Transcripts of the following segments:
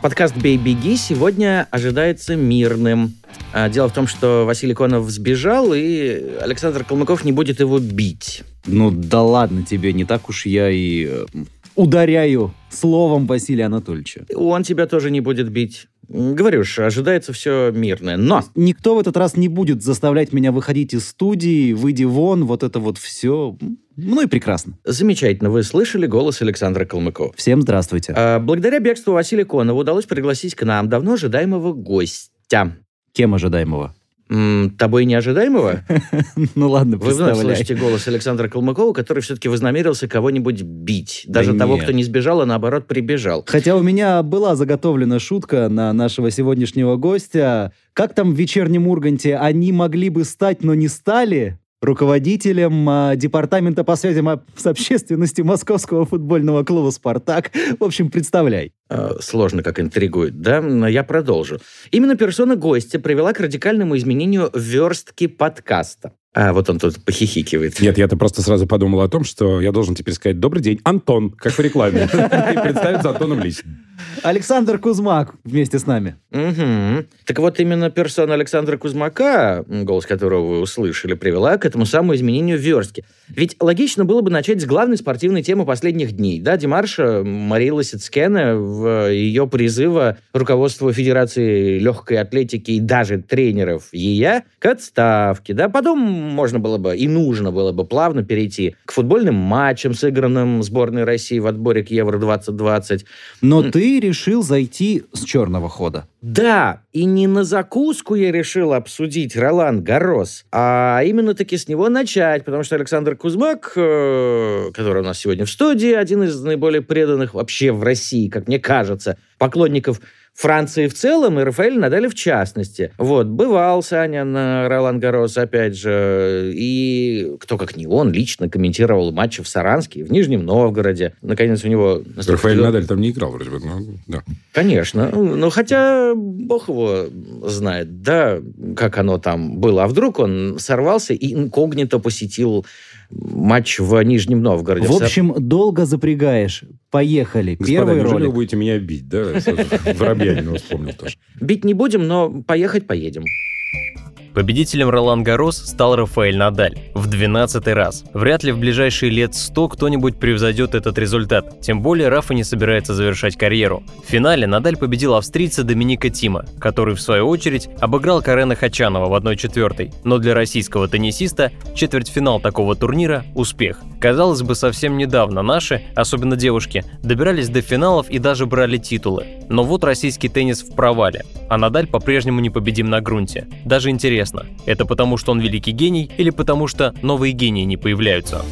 Подкаст «Бей-беги» сегодня ожидается мирным. А, Дело в том, что Василий Конов сбежал, и Александр Калмыков не будет его бить. Ну да ладно тебе, не так уж я и э, ударяю словом Василия Анатольевича. Он тебя тоже не будет бить. Говорю ж, ожидается все мирное. Но Никто в этот раз не будет заставлять меня выходить из студии, выйди вон, вот это вот все. Ну и прекрасно. замечательно, вы слышали голос Александра Калмыкова. Всем здравствуйте. А, Благодаря бегству Василия Конова удалось пригласить к нам давно ожидаемого гостя. Кем ожидаемого? М, Тобой неожидаемого? Ну ладно, Вы вновь слышите голос Александра Калмыкова, который все-таки вознамерился кого-нибудь бить. Даже Да того, нет. кто не сбежал, а наоборот прибежал. Хотя у меня была заготовлена шутка на нашего сегодняшнего гостя. Как там в вечернем Урганте они могли бы стать, но не стали? Руководителем а, департамента по связям с общественностью Московского футбольного клуба «Спартак». В общем, представляй. Э, Сложно как интригует, да? Но я продолжу. Именно персона гостя привела к радикальному изменению верстки подкаста. А вот он тут похихикивает. Нет, я-то просто сразу подумал о том, что я должен теперь сказать «Добрый день, Антон», как в рекламе. И представиться Антоном лично. Александр Кузмак вместе с нами. Мгм. Так вот, именно персона Александра Кузьмака, м, голос которого вы услышали, привела к этому самому изменению верстки. Ведь логично было бы начать с главной спортивной темы последних дней. Да, Димарша Марии Лосицкене в ее призыва руководству Федерации легкой атлетики и даже тренеров ЕЯ к отставке. Да, потом можно было бы и нужно было бы плавно перейти к футбольным матчам, сыгранным сборной России в отборе к Евро-2020. Но ты решил зайти с черного хода. Да, и не на закуску я решил обсудить Ролан Гарос, а именно таки с него начать, потому что Александр Кузьмак, э, который у нас сегодня в студии, один из наиболее преданных вообще в России, как мне кажется, поклонников Франции в целом и Рафаэль Надаля в частности. Вот, бывал Саня на Ролан Гарос, опять же, и кто как не он лично комментировал матчи в Саранске, и в Нижнем Новгороде. Наконец у него... Рафаэль твер- Надаль там не играл, вроде бы. ну, да. Конечно. Ну, хотя бог его знает, да, как оно там было. А вдруг он сорвался и инкогнито посетил матч в Нижнем Новгороде. В общем, долго запрягаешь. Поехали. Господа, Первый неужели ролик. вы будете меня бить, да? Сразу Воробьянинова вспомнил тоже. Бить не будем, но поехать поедем. Победителем Ролан Гарос стал Рафаэль Надаль в 12 раз. Вряд ли в ближайшие лет 100 кто-нибудь превзойдет этот результат. Тем более Рафа не собирается завершать карьеру. В финале Надаль победил австрийца Доминика Тима, который в свою очередь обыграл Карена Хачанова в 1-4. Но для российского теннисиста четвертьфинал такого турнира – успех. Казалось бы, совсем недавно наши, особенно девушки, добирались до финалов и даже брали титулы. Но вот российский теннис в провале, а Надаль по-прежнему непобедим на грунте. Даже интересно, это потому что он великий гений или потому что новые гении не появляются?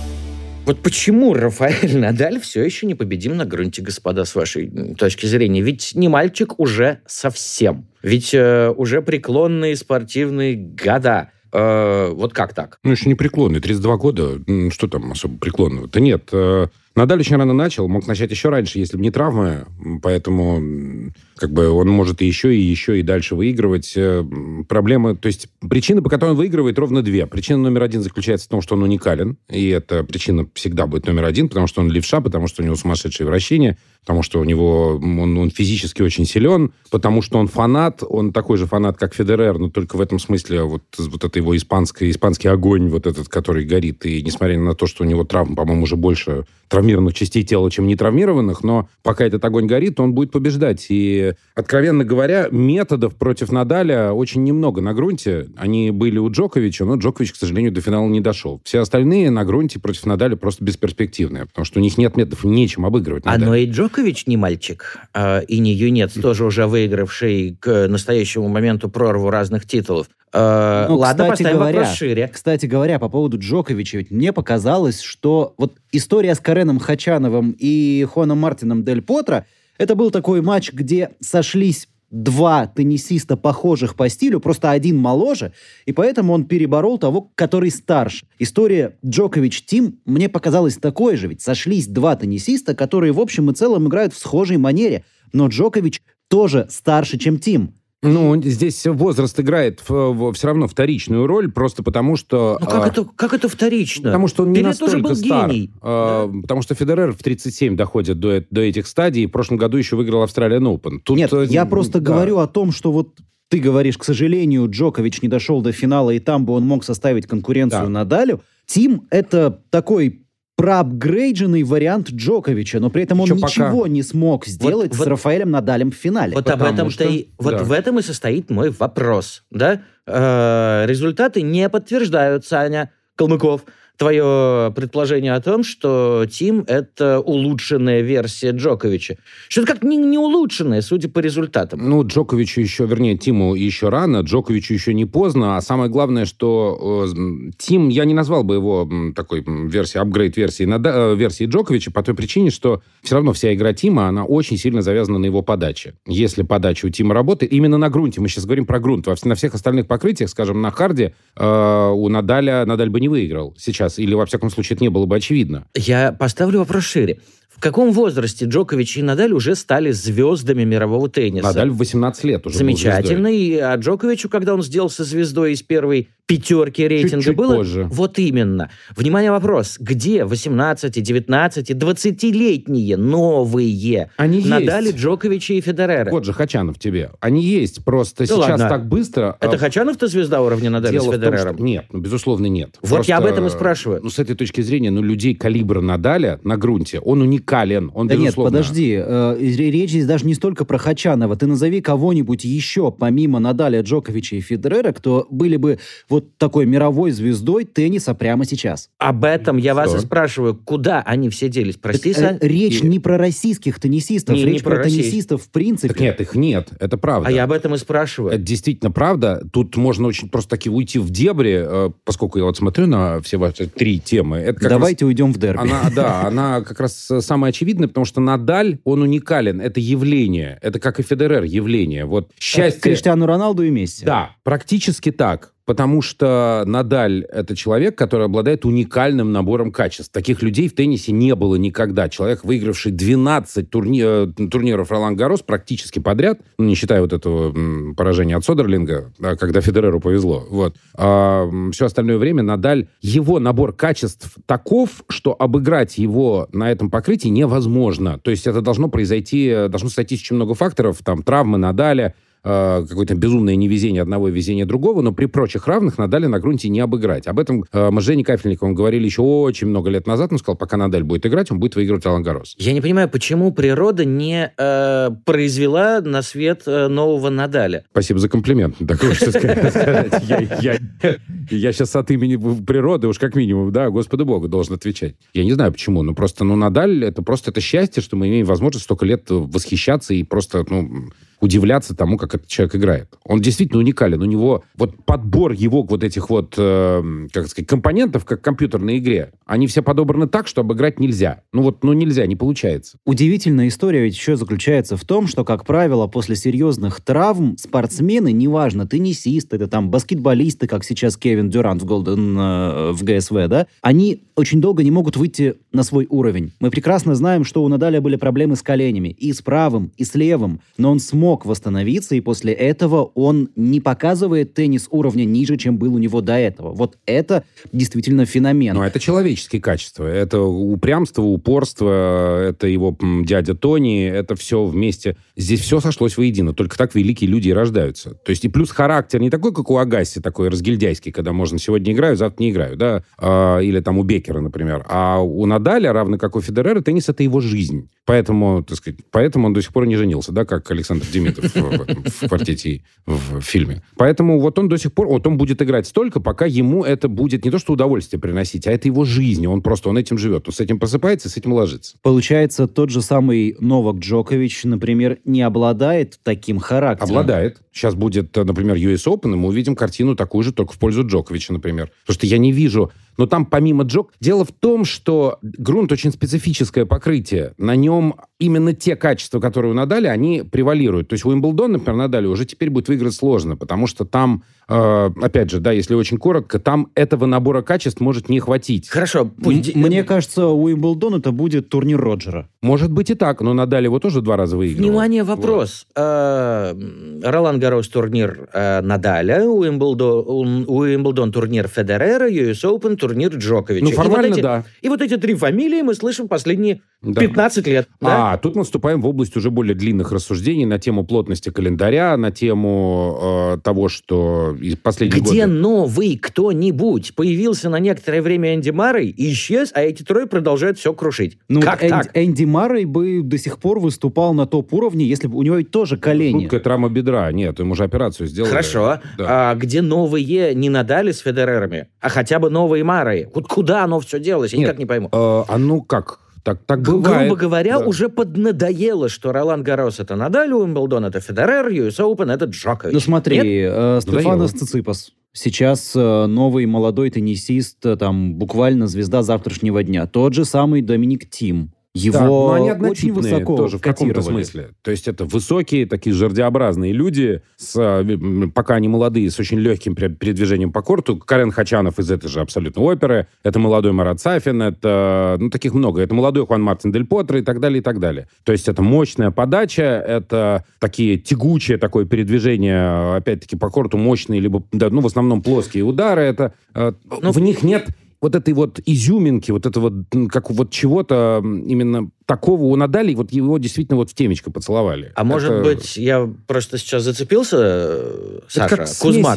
Вот почему Рафаэль Надаль все еще непобедим на грунте, господа, с вашей точки зрения? Ведь не мальчик уже совсем. Ведь э, уже преклонные спортивные года. Э, вот как так? Ну, еще не преклонный, 32 года. Что там особо преклонного-то? Нет. э, Надаль очень рано начал, мог начать еще раньше, если бы не травмы. М, Поэтому как бы он может еще, и еще, и дальше выигрывать. Э, м, Проблема, то есть причины, по которой он выигрывает, ровно две. Причина номер один заключается в том, что он уникален. И эта причина всегда будет номер один, потому что он левша, потому что у него сумасшедшее вращение, потому что у него он, он физически очень силен, потому что он фанат, он такой же фанат, как Федерер, но только в этом смысле вот, вот это его испанский, испанский огонь, вот этот, который горит. И несмотря на то, что у него травм, по-моему, уже больше травмированных частей тела, чем не травмированных, но пока этот огонь горит, он будет побеждать. И, откровенно говоря, методов против Надаля очень немного на грунте. Они были у Джоковича, но Джокович, к сожалению, до финала не дошел. Все остальные на грунте против Надаля просто бесперспективные, потому что у них нет методов, нечем обыгрывать А Надаля. но и Джокович не мальчик, а, и не юнец, тоже уже выигравший к настоящему моменту прорву разных титулов. А, Ну, Ладно, кстати поставим говоря, вопрос шире. Кстати говоря, по поводу Джоковича, ведь мне показалось, что вот история с Кареном Хачановым и Хоном Мартином Дель Потро это был такой матч, где сошлись два теннисиста похожих по стилю, просто один моложе, и поэтому он переборол того, который старше. История Джокович-Тим мне показалась такой же, ведь сошлись два теннисиста, которые в общем и целом играют в схожей манере, но Джокович тоже старше, чем Тим. Ну, здесь возраст играет все равно вторичную роль, просто потому что... Ну, как, а, это, как это вторично? Потому что он не Пеле настолько тоже был стар. гений. А, Да. Потому что Федерер в 37 доходит до, э- до этих стадий, и в прошлом году еще выиграл Австралиан Open. Тут, Нет, э, я просто да. говорю о том, что вот ты говоришь, к сожалению, Джокович не дошел до финала, и там бы он мог составить конкуренцию Да. Надалю. Тим — это такой проапгрейдженный вариант Джоковича, но при этом он Еще пока. ничего не смог сделать с вот- Рафаэлем Надалем в финале. Вот об этом-то что- и вот да. в этом и состоит мой вопрос, да? Э, результаты не подтверждают, Саня Калмыков, твое предположение о том, что Тим это улучшенная версия Джоковича. Что-то как не, не улучшенная, судя по результатам. Ну, Джоковичу еще, вернее, Тиму еще рано, Джоковичу еще не поздно, а самое главное, что э, Тим, я не назвал бы его такой версией, апгрейд-версии, э, версии Джоковича по той причине, что все равно вся игра Тима, она очень сильно завязана на его подаче. Если подача у Тима работает, именно на грунте, мы сейчас говорим про грунт, на всех остальных покрытиях, скажем, на харде, э, у Надаля, Надаль бы не выиграл сейчас, или, во всяком случае, это не было бы очевидно. Я поставлю вопрос шире. В каком возрасте Джокович и Надаль уже стали звездами мирового тенниса? Надаль в 18 лет уже Замечательно. И, а Джоковичу, когда он сделался звездой из первой пятерки рейтинга, Чуть-чуть было... позже. Вот именно. Внимание, вопрос. Где 18, 19, 20-летние новые Они Надали, есть. Джоковича и Федерера? Вот же Хачанов тебе. Они есть, просто Да сейчас ладно. так быстро... Это а, Хачанов-то звезда уровня Надали Дело с в том, Федерером? что- Нет, ну, безусловно, нет. Вот я об этом и спрашиваю. Ну, с этой точки зрения, ну, людей калибра Надаля на грунте, он уникален, он, Да нет, безусловно... подожди, э, ре- речь здесь даже не столько про Хачанова. Ты назови кого-нибудь еще, помимо Надаля, Джоковича и Федерера, кто были бы вот такой мировой звездой тенниса прямо сейчас. Об этом я вас Что? и спрашиваю. Куда они все делись? Прости, Так, э, речь И- не про российских теннисистов, Не, не речь про про, российских. теннисистов в принципе. Так нет, их нет, это правда. А я об этом и спрашиваю. Это действительно правда. Тут можно очень просто таки уйти в дебри, э, поскольку я вот смотрю на все ваши три темы. Это как Давайте уйдем в дерби. раз- она, да, она как раз самая очевидная, потому что Надаль, он уникален. Это явление. Это как и Федерер явление. Вот счастье... Криштиану Роналду и Месси. Да, практически так. Потому что Надаль – это человек, который обладает уникальным набором качеств. Таких людей в теннисе не было никогда. Человек, выигравший 12 турни- э, турниров Ролан Гарос практически подряд, ну, не считая вот этого поражения от Содерлинга, да, когда Федереру повезло. Вот. А, все остальное время Надаль, его набор качеств таков, что обыграть его на этом покрытии невозможно. То есть это должно произойти, э, должно сойтись очень много факторов, там, травмы Надаля, какое-то безумное невезение одного и везение другого, но при прочих равных Надали на грунте не обыграть. Об этом э, мы с Женей Кафельниковым говорили еще очень много лет назад. Он сказал, пока Надаль будет играть, он будет выигрывать Ролан Гарос. Я не понимаю, почему природа не э, произвела на свет э, нового Надаля. Спасибо за комплимент. Так хочется сказать. Я, сейчас от имени природы уж как минимум, да, Господу Богу должен отвечать. Я не знаю почему, но просто, ну, Надаль, это просто это счастье, что мы имеем возможность столько лет восхищаться и просто, ну, удивляться тому, как этот человек играет. Он действительно уникален. У него вот подбор его вот этих вот, э, как сказать, компонентов, как в компьютерной игре, они все подобраны так, что обыграть нельзя. Ну вот, ну нельзя, не получается. Удивительная история ведь еще заключается в том, что, как правило, после серьезных травм спортсмены, неважно, теннисисты, это там баскетболисты, как сейчас Кевин Дюрант в Голден, э, в ГСВ, да, они очень долго не могут выйти на свой уровень. Мы прекрасно знаем, что у Надаля были проблемы с коленями, и с правым, и с левым, но он смог восстановиться, и после этого он не показывает теннис уровня ниже, чем был у него до этого. Вот это действительно феномен. Но это человеческие качества. Это упрямство, упорство, это его дядя Тони, это все вместе. Здесь все сошлось воедино. Только так великие люди и рождаются. То есть и плюс характер не такой, как у Агаси, такой разгильдяйский, когда можно сегодня играю, завтра не играю, да, А, или там у Бекера, например. А у Надаля, равно как у Федерера, теннис — это его жизнь. Поэтому, так сказать, поэтому он до сих пор не женился, да, как Александр Демидов в, квартете в фильме. Поэтому вот он до сих пор, вот он будет играть столько, пока ему это будет не то что удовольствие приносить, а это его жизнь. Он просто, он этим живет. Он с этим просыпается, с этим ложится. Получается, тот же самый Новак Джокович, например, не обладает таким характером. Обладает. Сейчас будет, например, US Open, и мы увидим картину такую же, только в пользу Джоковича, например. Потому что я не вижу... Но там помимо Джок... Дело в том, что грунт очень специфическое покрытие. На нем нем именно те качества, которые у Надали, они превалируют. То есть Уимблдон, например, Надали уже теперь будет выиграть сложно, потому что там, опять же, да, если очень коротко, там этого набора качеств может не хватить. Хорошо, пусть... М- Мне кажется, Уимблдон это будет турнир Роджера. Может быть и так, но Надали его тоже два раза выиграл. Внимание, вопрос. Э, Ролан Гарос турнир э, Надаля, Уимблдон, турнир Федерера, US Open турнир Джоковича. Ну, И вот формально, эти- да. И вот эти три фамилии мы слышим последние Да. 15 лет. А, тут мы вступаем в область уже более длинных рассуждений на тему плотности календаря, на тему э, того, что из последних Где годы... новый кто-нибудь появился на некоторое время Энди Маррей, исчез, а эти трое продолжают все крушить? Ну, как вот Энди, так? Энди Маррей бы до сих пор выступал на топ-уровне, если бы у него ведь тоже колени. Жуткая травма бедра. Нет, ему же операцию сделали. Хорошо. Да. А где новые не надали с Федерерами, а хотя бы новые Маррей? Вот куда оно все делось? Я Нет. никак не пойму. Э, а ну как? Так, так бывает. Грубо говоря, Да. уже поднадоело, что Ролан Гарос это Надаль, Уимблдон это Федерер, US Open это Джокович. Ну смотри, Нет? э, Стефанос. Циципас. Сейчас э, новый молодой теннисист, э, там буквально звезда завтрашнего дня. Тот же самый Доминик Тим. Его Да, но они очень высоко тоже в каком-то смысле. То есть это высокие, такие жердеобразные люди, с, а, пока они молодые, с очень легким передвижением по корту. Карен Хачанов из этой же абсолютно оперы. Это молодой Марат Сафин. Это, ну, таких много. Это молодой Хуан Мартин Дель Потро и так далее, и так далее. То есть это мощная подача, это такие тягучее такое передвижение, опять-таки, по корту мощные, либо, да, ну, в основном плоские удары. Это, э, Ну, в них нет вот этой вот изюминки, вот этого, как вот чего-то именно такого у Надали, вот его действительно вот в темечко поцеловали. А может Это- быть, я просто сейчас зацепился, э, Саша,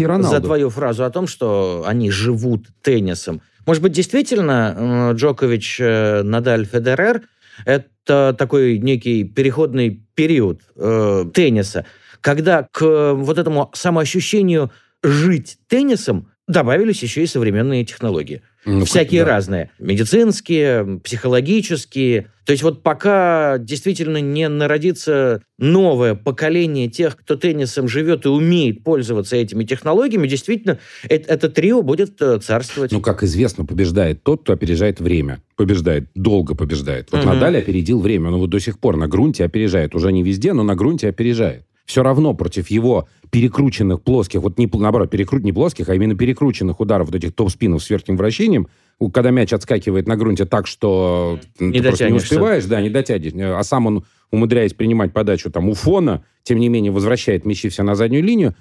Роналду. за твою фразу о том, что они живут теннисом. Может быть, действительно, э, Джокович, э, Надаль, Федерер – это такой некий переходный период э, тенниса, когда к вот этому самоощущению жить теннисом добавились еще и современные технологии. Ну, Всякие да. разные. Медицинские, психологические. То есть вот пока действительно не народится новое поколение тех, кто теннисом живет и умеет пользоваться этими технологиями, действительно, э- это, трио будет э, царствовать. Ну, как известно, побеждает тот, кто опережает время. Побеждает, долго побеждает. Вот Мгм. Надаль опередил время. Он его до сих пор на грунте опережает. Уже не везде, но на грунте опережает. Все равно против его перекрученных плоских, вот не, наоборот, перекрут не плоских, а именно перекрученных ударов, вот этих топ-спинов с верхним вращением, когда мяч отскакивает на грунте так, что Не ты просто не успеваешь, да, не дотянешь, а сам он, умудряясь принимать подачу там у фона, тем не менее возвращает мячи все на заднюю линию,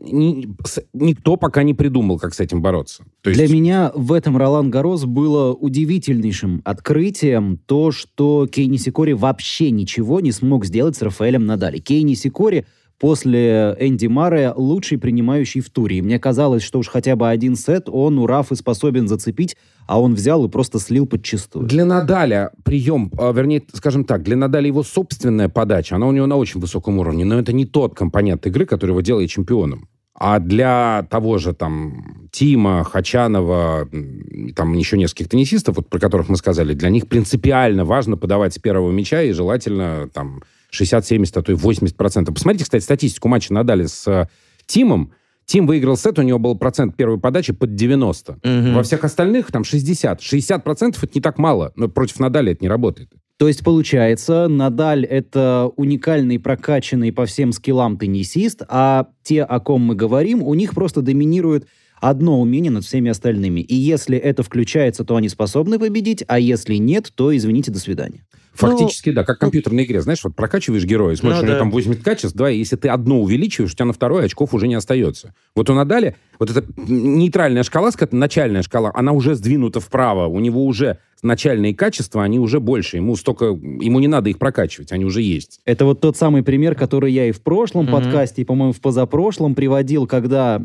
ни- с- никто пока не придумал, как с этим бороться. То есть, Для меня в этом Ролан Гарос было удивительнейшим открытием то, что Кей Нисикори вообще ничего не смог сделать с Рафаэлем Надали. Кей Нисикори после Энди Маре лучший принимающий в туре. И мне казалось, что уж хотя бы один сет он у Рафы способен зацепить, а он взял и просто слил подчистую. Для Надаля прием, а, вернее, скажем так, для Надаля его собственная подача, она у него на очень высоком уровне, но это не тот компонент игры, который его делает чемпионом. А для того же там Тима, Хачанова, там еще нескольких теннисистов, вот про которых мы сказали, для них принципиально важно подавать с первого мяча и желательно там 60-70, а то и 80%. Посмотрите, кстати, статистику матча Надаля с э, Тимом. Тим выиграл сет, у него был процент первой подачи под 90. Мгм. Во всех остальных там 60. 60% это не так мало, но против Надаля это не работает. То есть, получается, Надаль — это уникальный, прокачанный по всем скиллам теннисист, а те, о ком мы говорим, у них просто доминирует одно умение над всеми остальными. И если это включается, то они способны победить, а если нет, то, извините, до свидания. Фактически, да, как в компьютерной игре. Знаешь, вот прокачиваешь героя, смотришь, Ну у него да. там 80 качеств, да, и если ты одно увеличиваешь, у тебя на второе очков уже не остается. Вот у Надаля, вот эта нейтральная шкала, начальная шкала, она уже сдвинута вправо, у него уже начальные качества, они уже больше, ему столько, ему не надо их прокачивать, они уже есть. Это вот тот самый пример, который я и в прошлом Мгм. подкасте, и, по-моему, в позапрошлом приводил, когда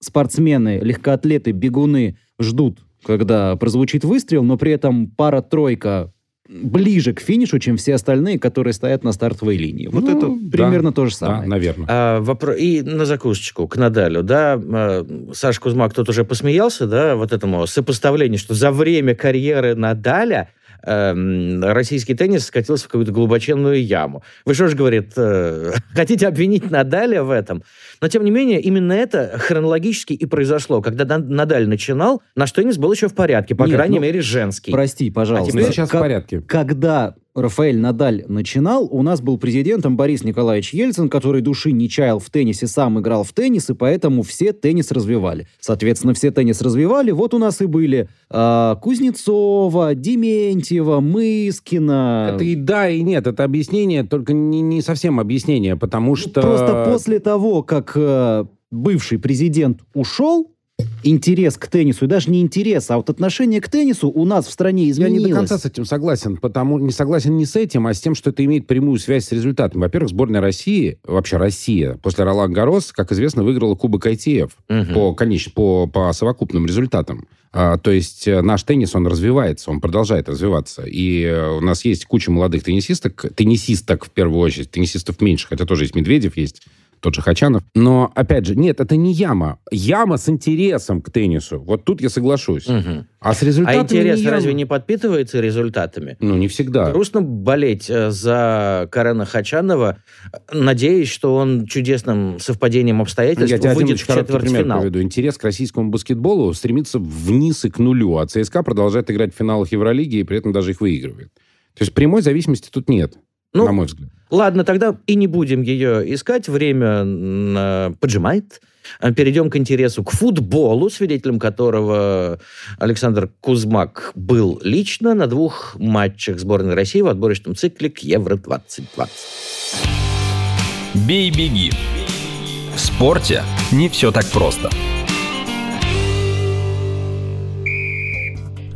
спортсмены, легкоатлеты, бегуны ждут, когда прозвучит выстрел, но при этом пара-тройка ближе к финишу, чем все остальные, которые стоят на стартовой линии. Вот Ну, это да. примерно то же Да, самое. наверное. А, вопро- И на закусочку к Надалю, да, а, Саша Кузьмак тут уже посмеялся, да, вот этому сопоставлению, что за время карьеры Надаля эм, российский теннис скатился в какую-то глубоченную яму. Вы что ж, говорит, э, хотите обвинить Надаля в этом? Но, тем не менее, именно это хронологически и произошло. Когда На- Надаль начинал, наш теннис был еще в порядке, по Нет, крайней ну, мере, женский. Прости, пожалуйста. теперь сейчас в порядке. Когда Рафаэль Надаль начинал, у нас был президентом Борис Николаевич Ельцин, который души не чаял в теннисе, сам играл в теннис, и поэтому все теннис развивали. Соответственно, все теннис развивали. Вот у нас и были а, Кузнецова, Дементьева, Мыскина. Это и да, и нет. Это объяснение, только не, не совсем объяснение, потому что... Просто после того, как э, бывший президент ушел, интерес к теннису, и даже не интерес, а вот отношение к теннису у нас в стране изменилось. Я не до конца с этим согласен, потому не согласен не с этим, а с тем, что это имеет прямую связь с результатом. Во-первых, сборная России, вообще Россия, после Ролан Гарос, как известно, выиграла Кубок ITF Мгм. по, конечно, по, по совокупным результатам. А, то есть э, наш теннис, он развивается, он продолжает развиваться. И э, у нас есть куча молодых теннисисток, теннисисток в первую очередь, теннисистов меньше, хотя тоже есть Медведев, есть тот же Хачанов. Но, опять же, нет, это не яма. Яма с интересом к теннису. Вот тут я соглашусь. Мгм. А с А результатами интерес не разве не подпитывается результатами? Ну, не всегда. Грустно болеть э, за Карена Хачанова, э, надеясь, что он чудесным совпадением обстоятельств Я выйдет в четвертьфинал. приведу. Интерес к российскому баскетболу стремится вниз и к нулю, а ЦСКА продолжает играть в финалах Евролиги и при этом даже их выигрывает. То есть прямой зависимости тут нет, Ну, на мой взгляд. Ладно, тогда и не будем ее искать. Время поджимает. А Перейдем к интересу к футболу, свидетелем которого Александр Кузмак был лично на двух матчах сборной России в отборочном цикле к Евро-2020. Бей-беги. В спорте не все так просто.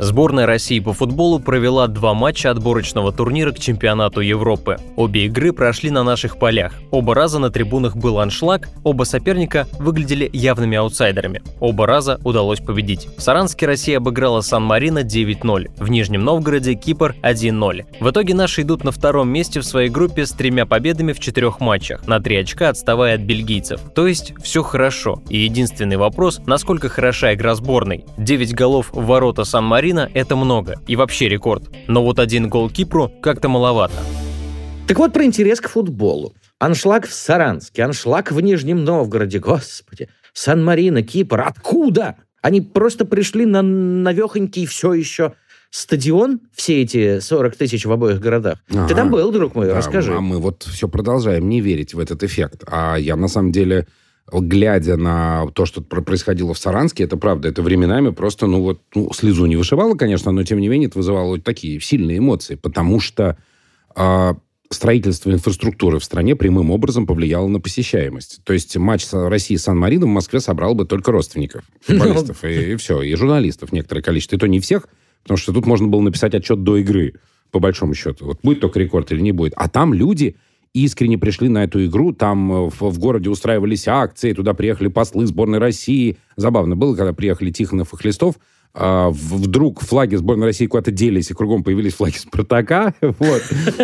Сборная России по футболу провела два матча отборочного турнира к чемпионату Европы. Обе игры прошли на наших полях. Оба раза на трибунах был аншлаг, оба соперника выглядели явными аутсайдерами. Оба раза удалось победить. В Саранске Россия обыграла Сан-Марино 9-0, в Нижнем Новгороде Кипр 1-0. В итоге наши идут на втором месте в своей группе с тремя победами в четырех матчах, на три очка отставая от бельгийцев. То есть все хорошо. И единственный вопрос, насколько хороша игра сборной. 9 голов в ворота Сан-Марино – это много, и вообще рекорд. Но вот один гол Кипру как-то маловато. Так вот про интерес к футболу. Аншлаг в Саранске, аншлаг в Нижнем Новгороде. Господи, Сан-Марино, Кипр. Откуда? Они просто пришли на навехонький все еще стадион, все эти 40 тысяч в обоих городах. Ты Ага. там был, друг мой, Да, расскажи. А мы вот все продолжаем не верить в этот эффект. А я на самом деле, глядя на то, что про- происходило в Саранске, это правда, это временами просто, ну вот, ну, слезу не вышивало, конечно, но тем не менее это вызывало вот такие сильные эмоции, потому что а, строительство инфраструктуры в стране прямым образом повлияло на посещаемость. То есть матч России с Сан-Марино в Москве собрал бы только родственников футболистов, и, и все, и журналистов некоторое количество. И то не всех, потому что тут можно было написать отчет до игры, по большому счету. Вот будет только рекорд или не будет. А там люди искренне пришли на эту игру, там э, в, в городе устраивались акции, туда приехали послы сборной России. Забавно было, когда приехали Тихонов и Хлестов, а, вдруг флаги сборной России куда-то делись, и кругом появились флаги Спартака. Вот.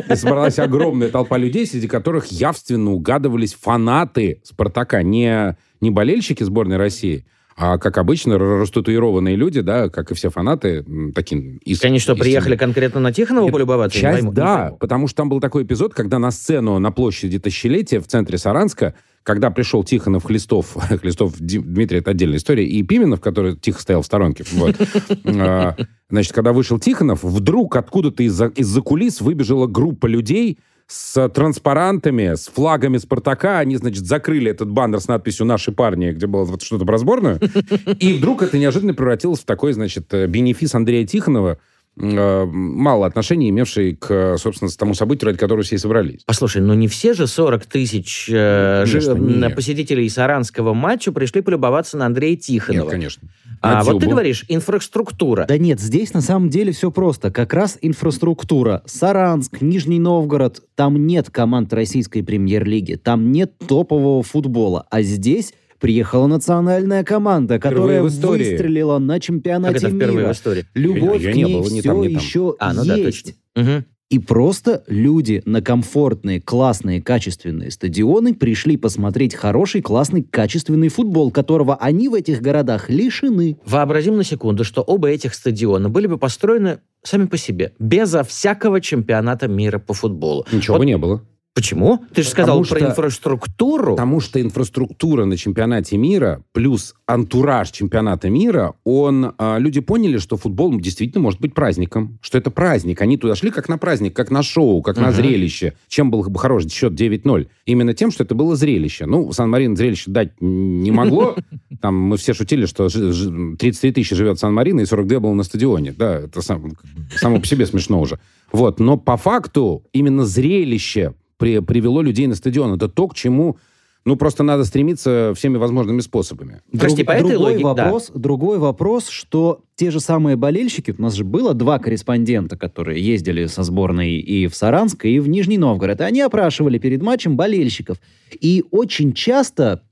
И собралась огромная толпа людей, среди которых явственно угадывались фанаты Спартака. Не, не болельщики сборной России, а, как обычно, растатуированные люди, да, как и все фанаты, такие... ис- Они что, истинные. приехали конкретно на Тихонова полюбоваться? Часть, пойму, да, потому что там был такой эпизод, когда на сцену на площади Тысячелетия в центре Саранска, когда пришел Тихонов, Хлестов, Хлестов, Дмитрий, это отдельная история, и Пименов, который тихо стоял в сторонке, вот. А, Значит, когда вышел Тихонов, вдруг откуда-то из-за из-за кулис выбежала группа людей с транспарантами, с флагами Спартака. Они, значит, закрыли этот баннер с надписью «Наши парни», где было вот что-то про сборную. И вдруг это неожиданно превратилось в такой, значит, э, бенефис Андрея Тихонова, мало отношений имевший к, собственно, тому событию, ради которого все и собрались. Послушай, ну не все же 40 тысяч э, Конечно, жи- нет. м, посетителей саранского матча пришли полюбоваться на Андрея Тихонова. Нет, конечно. А вот ты говоришь, инфраструктура. Да нет, здесь на самом деле все просто. Как раз инфраструктура. Саранск, Нижний Новгород. Там нет команд российской премьер-лиги. Там нет топового футбола. А здесь приехала национальная команда, которая выстрелила на Как чемпионате это впервые мира. в истории? Любовь Я к не ней был ни все там, ни там. еще А, ну да, есть. точно. Мгм. И просто люди на комфортные, классные, качественные стадионы пришли посмотреть хороший, классный, качественный футбол, которого они в этих городах лишены. Вообразим на секунду, что оба этих стадиона были бы построены сами по себе, безо всякого чемпионата мира по футболу. Ничего Вот бы не было. Почему? Ты же сказал Потому про что- инфраструктуру. Потому что инфраструктура на чемпионате мира плюс антураж чемпионата мира, он, а, люди поняли, что футбол действительно может быть праздником, что это праздник. Они туда шли как на праздник, как на шоу, как на Мгм. зрелище. Чем был бы хорош счет 9-0? Именно тем, что это было зрелище. Ну, Сан-Марин зрелище дать не могло. Там мы все шутили, что жи- жи- 33 тысячи живет Сан-Марин, и 42 было на стадионе. Да, это сам- само по себе смешно уже. Вот. Но по факту именно зрелище при- привело людей на стадион. Это то, к чему ну, просто надо стремиться всеми возможными способами. Прости, по этой другой логике, да. вопрос, другой вопрос, что те же самые болельщики, у нас же было два корреспондента, которые ездили со сборной и в Саранск, и в Нижний Новгород, и они опрашивали перед матчем болельщиков. И очень часто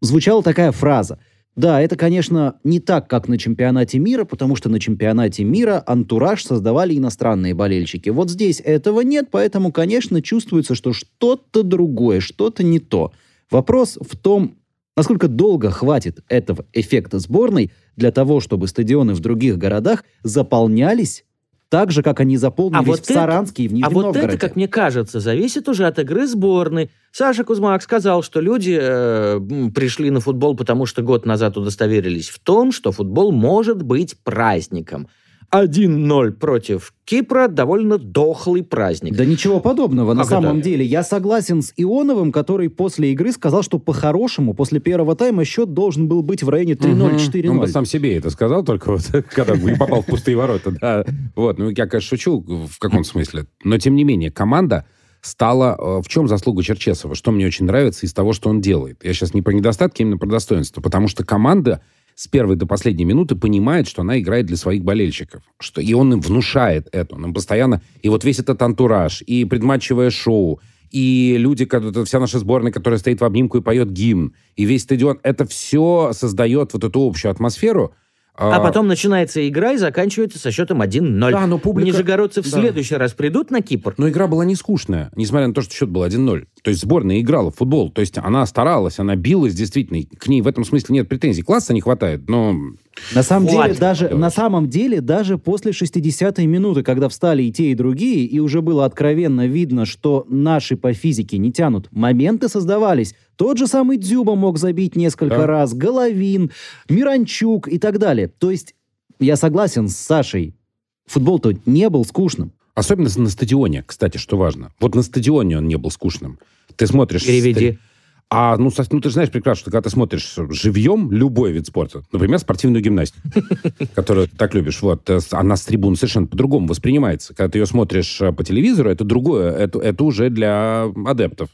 звучала такая фраза. Да, это, конечно, не так, как на чемпионате мира, потому что на чемпионате мира антураж создавали иностранные болельщики. Вот здесь этого нет, поэтому, конечно, чувствуется, что что-то другое, что-то не то. Вопрос в том, насколько долго хватит этого эффекта сборной для того, чтобы стадионы в других городах заполнялись так же, как они заполнились А вот в это- Саранске и в А Нижнем вот Новгороде. это, как мне кажется, зависит уже от игры сборной. Саша Кузмак сказал, что люди э, пришли на футбол, потому что год назад удостоверились в том, что футбол может быть праздником. 1-0 против Кипра довольно дохлый праздник. Да ничего подобного. На Как самом это? деле, я согласен с Ионовым, который после игры сказал, что по-хорошему после первого тайма счет должен был быть в районе 3-0, Мгм. 4-0. Он бы сам себе это сказал, только вот, когда не попал в пустые ворота. Да. Вот, ну, я, конечно, шучу в каком смысле. Но, тем не менее, команда стала... э, В чем заслуга Черчесова? Что мне очень нравится из того, что он делает? Я сейчас не про недостатки, а именно про достоинства. Потому что команда с первой до последней минуты понимает, что она играет для своих болельщиков. Что, и он им внушает это. Он им постоянно... И вот весь этот антураж, и предматчевое шоу, и люди, это вся наша сборная, которая стоит в обнимку и поет гимн, и весь стадион, это все создает вот эту общую атмосферу. А потом начинается игра и заканчивается со счетом 1-0. Да, но публика- Нижегородцы в Да. следующий раз придут на Кипр. Но игра была не скучная, несмотря на то, что счет был 1-0. То есть сборная играла в футбол. То есть она старалась, она билась действительно. К ней в этом смысле нет претензий. Класса не хватает, но... На самом Хватит, деле, даже, короче. на самом деле, даже после 60-й минуты, когда встали и те, и другие, и уже было откровенно видно, что наши по физике не тянут, моменты создавались. Тот же самый Дзюба мог забить несколько Да. раз, Головин, Миранчук и так далее. То есть, я согласен с Сашей, футбол-то не был скучным. Особенно на стадионе, кстати, что важно. Вот на стадионе он не был скучным. Ты смотришь... Переведи. А, ну, ну, ты же знаешь прекрасно, что когда ты смотришь живьем любой вид спорта, например, спортивную гимнастику, которую ты так любишь, вот, э, она с трибун совершенно по-другому воспринимается. Когда ты ее смотришь э, по телевизору, это другое, это, это уже для адептов,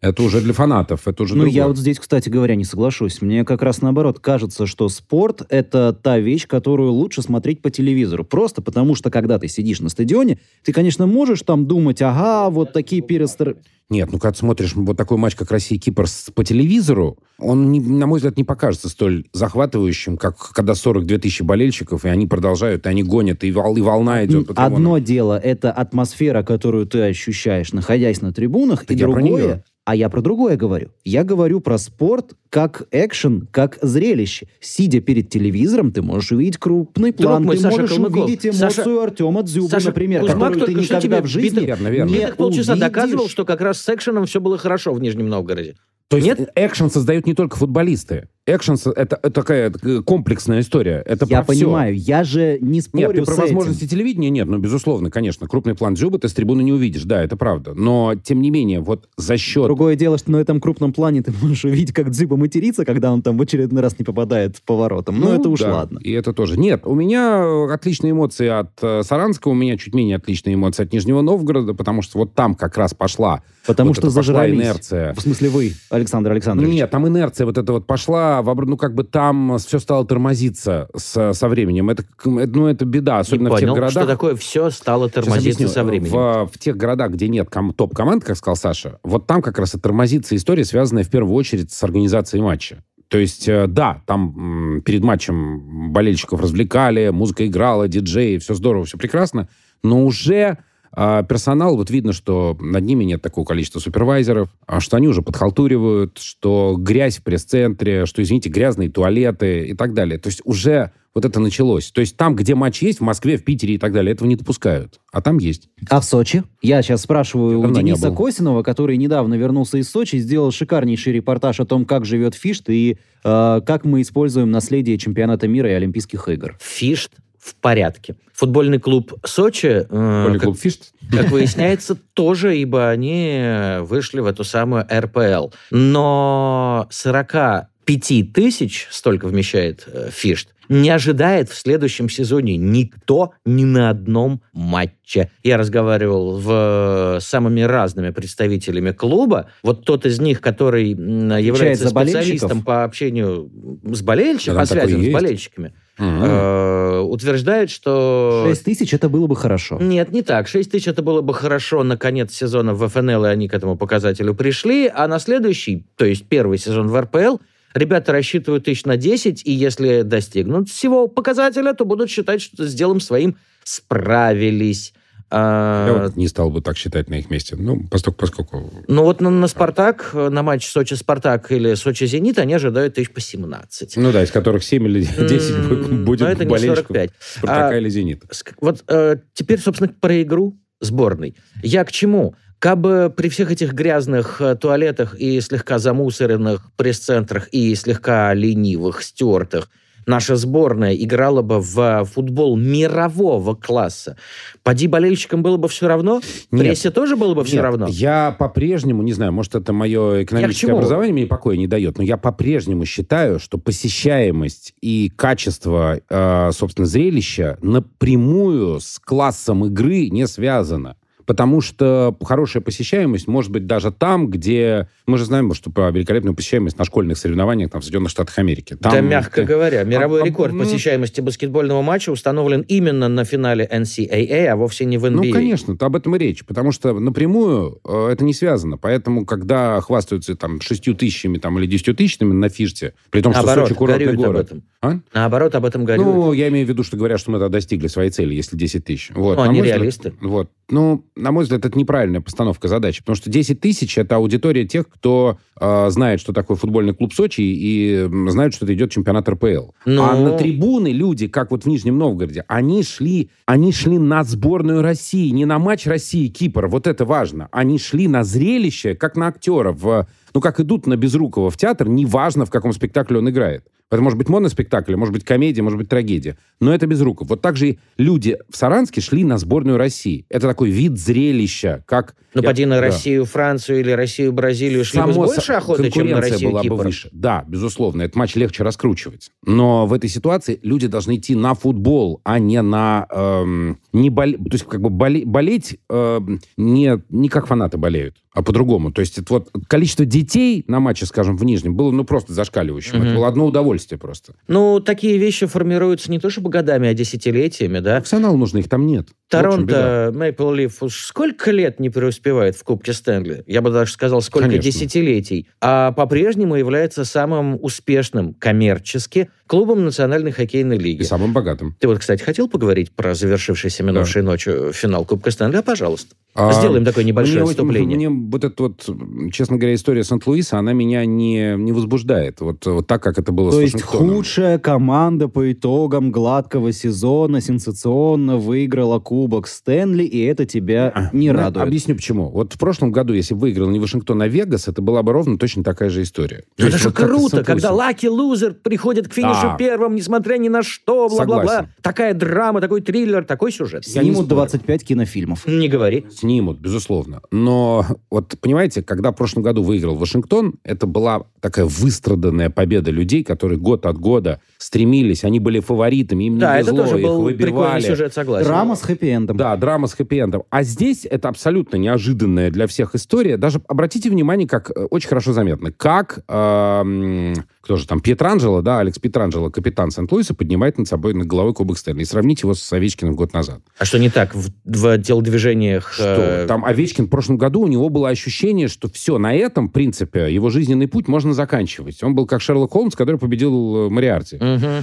это уже для фанатов, это уже Ну, другое. я вот здесь, кстати говоря, не соглашусь. Мне как раз наоборот кажется, что спорт — это та вещь, которую лучше смотреть по телевизору. Просто потому, что когда ты сидишь на стадионе, ты, конечно, можешь там думать, ага, вот такие перестр... Нет, ну, когда ты смотришь вот такой матч, как Россия-Кипр по телевизору, он, не- на мой взгляд, не покажется столь захватывающим, как когда 42 тысячи болельщиков, и они продолжают, и они гонят, и, вол- и волна идет трибунам. Одно дело — это атмосфера, которую ты ощущаешь, находясь на трибунах, Так и другое... А я про другое говорю. Я говорю про спорт как экшен, как зрелище. Сидя перед телевизором, ты можешь увидеть крупный план, мой, ты Саша можешь Калмыков. увидеть эмоцию Саша- Артема Дзюбы, Саша например, Кузьмак которую ты никогда тебе в жизни битый- Верно, верно. не Мне так полчаса увидишь. доказывал, что как раз с экшеном все было хорошо в Нижнем Новгороде. То есть Нет? экшен создают не только футболисты. Экшен это, это такая э, комплексная история. Это Я понимаю, я же не спорю Нет, ты про этим. возможности телевидения нет, ну, безусловно, конечно. Крупный план Дзюба ты с трибуны не увидишь, да, это правда. Но, тем не менее, вот за счет... Другое дело, что на этом крупном плане ты можешь увидеть, как Дзюба матерится, когда он там в очередной раз не попадает поворотом. Ну, это уж да, ладно. И это тоже. Нет, у меня э, отличные эмоции от э, Саранска, у меня чуть менее отличные эмоции от Нижнего Новгорода, потому что вот там как раз пошла Потому вот что зажрались. инерция. В смысле вы, Александр Александрович. Нет, там инерция вот эта вот пошла, обр- ну, как бы там все стало тормозиться с- со временем. Это, ну, это беда, особенно Не в тех городах. что такое все стало тормозиться со временем. В, в тех городах, где нет ком- топ-команд, как сказал Саша, вот там как раз и тормозится история, связанная в первую очередь с организацией матча. То есть, э, да, там перед матчем болельщиков развлекали, музыка играла, диджеи, все здорово, все прекрасно, но уже а персонал, вот видно, что над ними нет такого количества супервайзеров, а что они уже подхалтуривают, что грязь в пресс-центре, что, извините, грязные туалеты и так далее. То есть уже вот это началось. То есть там, где матч есть, в Москве, в Питере и так далее, этого не допускают. А там есть. А в Сочи? Я сейчас спрашиваю у Давно не Дениса. Косинова, который недавно вернулся из Сочи, сделал шикарнейший репортаж о том, как живет Фишт и э, как мы используем наследие чемпионата мира и Олимпийских игр. Фишт в порядке. Футбольный клуб Сочи, э, Футбольный как, клуб «Фишт». как выясняется, тоже, ибо они вышли в эту самую РПЛ. Но 45 тысяч, столько вмещает э, Фишт, не ожидает в следующем сезоне никто ни на одном матче. Я разговаривал в, с самыми разными представителями клуба. Вот тот из них, который является специалистом по общению с болельщиками, такой связям с болельщиками, Э, утверждает, что... 6 тысяч это было бы хорошо. Нет, не так. 6 тысяч это было бы хорошо на конец сезона в ФНЛ, и они к этому показателю пришли. А на следующий, то есть первый сезон в РПЛ, ребята рассчитывают тысяч на 10, и если достигнут всего показателя, то будут считать, что с делом своим справились. А, Я вот не стал бы так считать на их месте. Ну, поскольку... поскольку... Ну вот на, на «Спартак», на матч Сочи-Спартак или Сочи-Зенит они ожидают тысяч по 17. Ну да, из которых 7 или 10 М, будет но это не болельщиков 45. Спартака А- или Зенита. Ск- Вот э, теперь, собственно, про игру сборной. Я к чему? Кабы при всех этих грязных э, туалетах и слегка замусоренных пресс-центрах и слегка ленивых, стертых, наша сборная играла бы в футбол мирового класса, поди болельщикам было бы все равно? Нет. Прессе тоже было бы все Нет, равно? Я по-прежнему, не знаю, может, это мое экономическое образование мне покоя не дает, но я по-прежнему считаю, что посещаемость и качество, э, собственно, зрелища напрямую с классом игры не связано. Потому что хорошая посещаемость может быть даже там, где... Мы же знаем, что про великолепную посещаемость на школьных соревнованиях там, в Соединенных Штатах Америки. Там, да, мягко говоря, мировой а, рекорд ну- посещаемости баскетбольного матча установлен именно на финале NCAA, а вовсе не в NBA. Ну, конечно, об этом и речь. Потому что напрямую э, это не связано. Поэтому, когда хвастаются там шестью тысячами там, или десятью тысячами на фиште, при том, что Наоборот, Сочи курортный горюют об город. этом. А? Наоборот, об этом горюют. Ну, я имею в виду, что говорят, что мы тогда достигли своей цели, если 10 тысяч. Вот. Ну, На они взгляд- реалисты. вот. Ну, на мой взгляд, это неправильная постановка задачи, потому что 10 тысяч — это аудитория тех, кто э, знает, что такое футбольный клуб Сочи и м, знают, что это идет чемпионат РПЛ. Ну. А на трибуны люди, как вот в Нижнем Новгороде, они шли, они шли на сборную России, не на матч России-Кипр, вот это важно. Они шли на зрелище, как на актера, в, ну, как идут на Безрукова в театр, неважно, в каком спектакле он играет. Это может быть моноспектакль, может быть комедия, может быть трагедия. Но это без руков. Вот так же и люди в Саранске шли на сборную России. Это такой вид зрелища, как... Ну, поди на да. Россию, Францию или Россию, Бразилию шли бы с Само большей охотой, чем на Россию, была бы Кипр. выше. Да, безусловно, этот матч легче раскручивать. Но в этой ситуации люди должны идти на футбол, а не на... эм, не бол- То есть как бы боле- болеть эм, не, не как фанаты болеют, а по-другому. То есть это вот количество детей на матче, скажем, в Нижнем было ну просто зашкаливающим. Мгм. Это было одно удовольствие просто. Ну, такие вещи формируются не то чтобы годами, а десятилетиями, да? Профессионал нужны, их там нет. Торонто Мейпл Лиф уж сколько лет не преуспевает в Кубке Стэнли? Я бы даже сказал, сколько Конечно. десятилетий. А по-прежнему является самым успешным коммерчески клубом Национальной хоккейной И лиги. самым богатым. Ты вот, кстати, хотел поговорить про завершившийся минувшей ночью финал Кубка Стэнли? А, пожалуйста. А, Сделаем такое небольшое мне, вот- вступление. Мне вот эта вот, честно говоря, история Сент-Луиса, она меня не, не возбуждает. Вот, вот так, как это было То с есть худшая команда по итогам гладкого сезона сенсационно выиграла Кубок Стэнли, и это тебя А, не радует. Объясню почему. Вот в прошлом году, если бы выиграл не Вашингтон, а Вегас, это была бы ровно точно такая же история. Ну, То это же вот и круто, когда lucky loser приходит к финишу Да. первым, несмотря ни на что, бла-бла-бла. Такая драма, такой триллер, такой сюжет. Снимут спорю. 25 кинофильмов. Не говори. Снимут, безусловно. Но вот, понимаете, когда в прошлом году выиграл Вашингтон, это была такая выстраданная победа людей, которые год от года стремились, они были фаворитами, им не Да, это везло, тоже их был прикольный выбивали. сюжет, согласен. Драма с хэппи-эндом. Да, драма с хэппи-эндом. А здесь это абсолютно неожиданная для всех история. Даже обратите внимание, как э, очень хорошо заметно, как эм, кто же там, Пьетранджело, да, Алекс Пьетранджело, капитан Сент-Луиса, поднимает над собой над головой Кубок Стэнли. И сравните его с Овечкиным год назад. А что не так в, в телодвижениях? Что? э, Там Овечкин в прошлом году, у него было ощущение, что все, на этом, в принципе, его жизненный путь можно заканчивать. Он был как Шерлок Холмс, который победил э,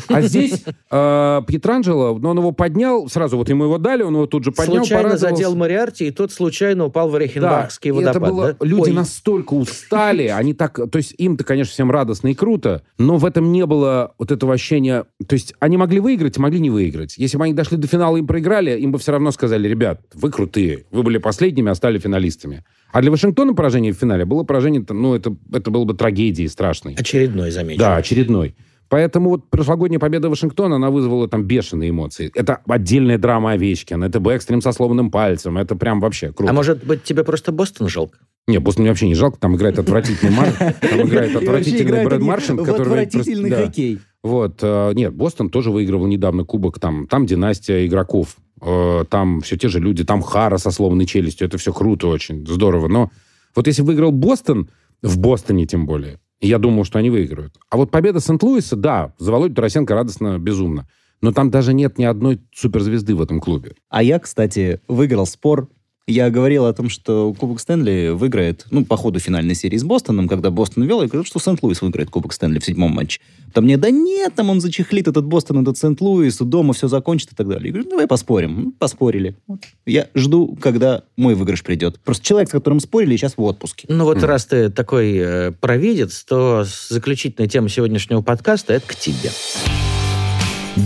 А здесь э, Пьетранджело, ну, он его поднял, сразу вот ему его дали, он его тут же поднял, Случайно задел Мариарти, и тот случайно упал в Рейхенбахский и водопад. это было... да? Люди Ой. настолько устали, они так... То есть им-то, конечно, всем радостно и круто, но в этом не было вот этого ощущения... То есть они могли выиграть, могли не выиграть. Если бы они дошли до финала и им проиграли, им бы все равно сказали, ребят, вы крутые, вы были последними, а стали финалистами. А для Вашингтона поражение в финале было поражение, ну, это, это было бы трагедией страшной. Очередной, замечу. Да, очередной. Поэтому вот прошлогодняя победа Вашингтона, она вызвала там бешеные эмоции. Это отдельная драма Овечкин, это Бэкстрим со сломанным пальцем, это прям вообще круто. А может быть, тебе просто Бостон жалко? Не, Бостон мне вообще не жалко, там играет отвратительный Мар, там играет отвратительный Брэд Маршин, который... отвратительный хоккей. Вот, э, нет, Бостон тоже выигрывал недавно кубок, там, там династия игроков, э, там все те же люди, там Хара со сломанной челюстью, это все круто очень, здорово, но вот если выиграл Бостон, в Бостоне тем более, я думал, что они выиграют. А вот победа Сент-Луиса, да, за Володю Тарасенко радостно, безумно. Но там даже нет ни одной суперзвезды в этом клубе. А я, кстати, выиграл спор. Я говорил о том, что Кубок Стэнли выиграет, ну, по ходу финальной серии с Бостоном, когда Бостон вел, я говорил, что Сент-Луис выиграет Кубок Стэнли в седьмом матче. Там мне, да нет, там он зачехлит этот Бостон, этот Сент-Луис, дома все закончит и так далее. Я говорю, давай поспорим. Ну, Поспорили. Вот. Я жду, когда мой выигрыш придет. Просто человек, с которым спорили, сейчас в отпуске. Ну вот раз ты такой э, провидец, то заключительная тема сегодняшнего подкаста – это к тебе.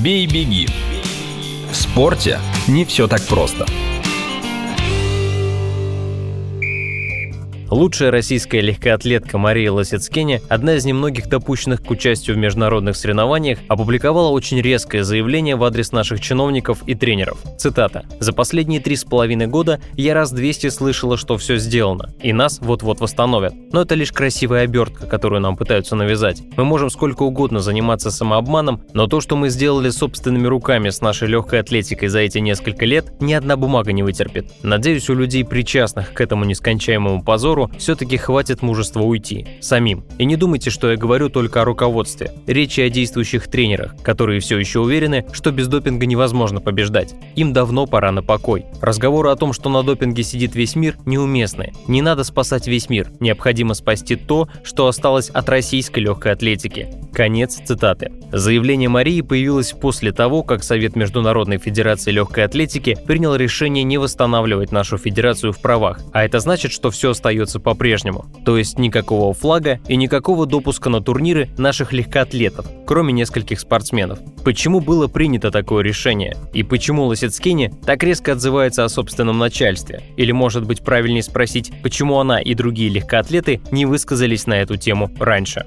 Бей-беги. В спорте не все так просто. Лучшая российская легкоатлетка Мария Лосецкене, одна из немногих допущенных к участию в международных соревнованиях, опубликовала очень резкое заявление в адрес наших чиновников и тренеров. Цитата. «За последние три с половиной года я раз 200 слышала, что все сделано, и нас вот-вот восстановят. Но это лишь красивая обертка, которую нам пытаются навязать. Мы можем сколько угодно заниматься самообманом, но то, что мы сделали собственными руками с нашей легкой атлетикой за эти несколько лет, ни одна бумага не вытерпит. Надеюсь, у людей, причастных к этому нескончаемому позору, все-таки хватит мужества уйти. Самим. И не думайте, что я говорю только о руководстве. Речь и о действующих тренерах, которые все еще уверены, что без допинга невозможно побеждать. Им давно пора на покой. Разговоры о том, что на допинге сидит весь мир, неуместны. Не надо спасать весь мир. Необходимо спасти то, что осталось от российской легкой атлетики. Конец цитаты. Заявление Марии появилось после того, как Совет Международной Федерации Легкой Атлетики принял решение не восстанавливать нашу федерацию в правах. А это значит, что все остается по-прежнему. То есть никакого флага и никакого допуска на турниры наших легкоатлетов, кроме нескольких спортсменов. Почему было принято такое решение? И почему Лосецкини так резко отзывается о собственном начальстве? Или может быть правильнее спросить, почему она и другие легкоатлеты не высказались на эту тему раньше?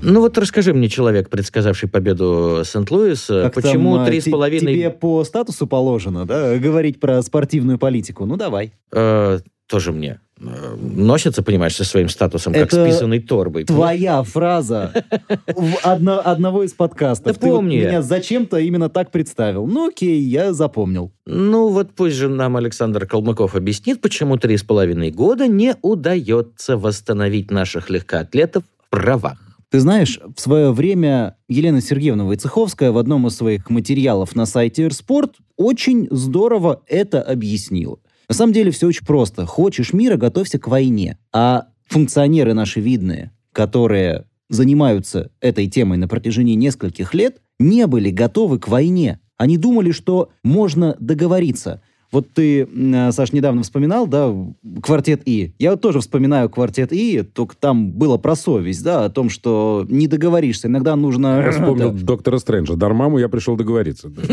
Ну вот расскажи мне, человек, предсказавший победу Сент-Луиса, почему а, три с половиной... Тебе по статусу положено, да, говорить про спортивную политику. Ну, давай. э, тоже мне э, носятся, понимаешь, со своим статусом, как с писаной торбой. Твоя фраза в одно- одного из подкастов. Да Ты вот я. меня зачем-то именно так представил. Ну, окей, я запомнил. Ну, вот пусть же нам Александр Калмыков объяснит, почему три с половиной года не удается восстановить наших легкоатлетов в правах. Ты знаешь, в свое время Елена Сергеевна Войцеховская в одном из своих материалов на сайте Эрспорт очень здорово это объяснила. На самом деле все очень просто. Хочешь мира, готовься к войне. А функционеры наши видные, которые занимаются этой темой на протяжении нескольких лет, не были готовы к войне. Они думали, что можно договориться. Вот ты, м, Саш, недавно вспоминал, да, квартет И. Я вот тоже вспоминаю квартет И, только там было про совесть, да, о том, что не договоришься. Иногда нужно... Я вспомнил да, доктора Стрэнджа. Дармаму я пришел договориться. да.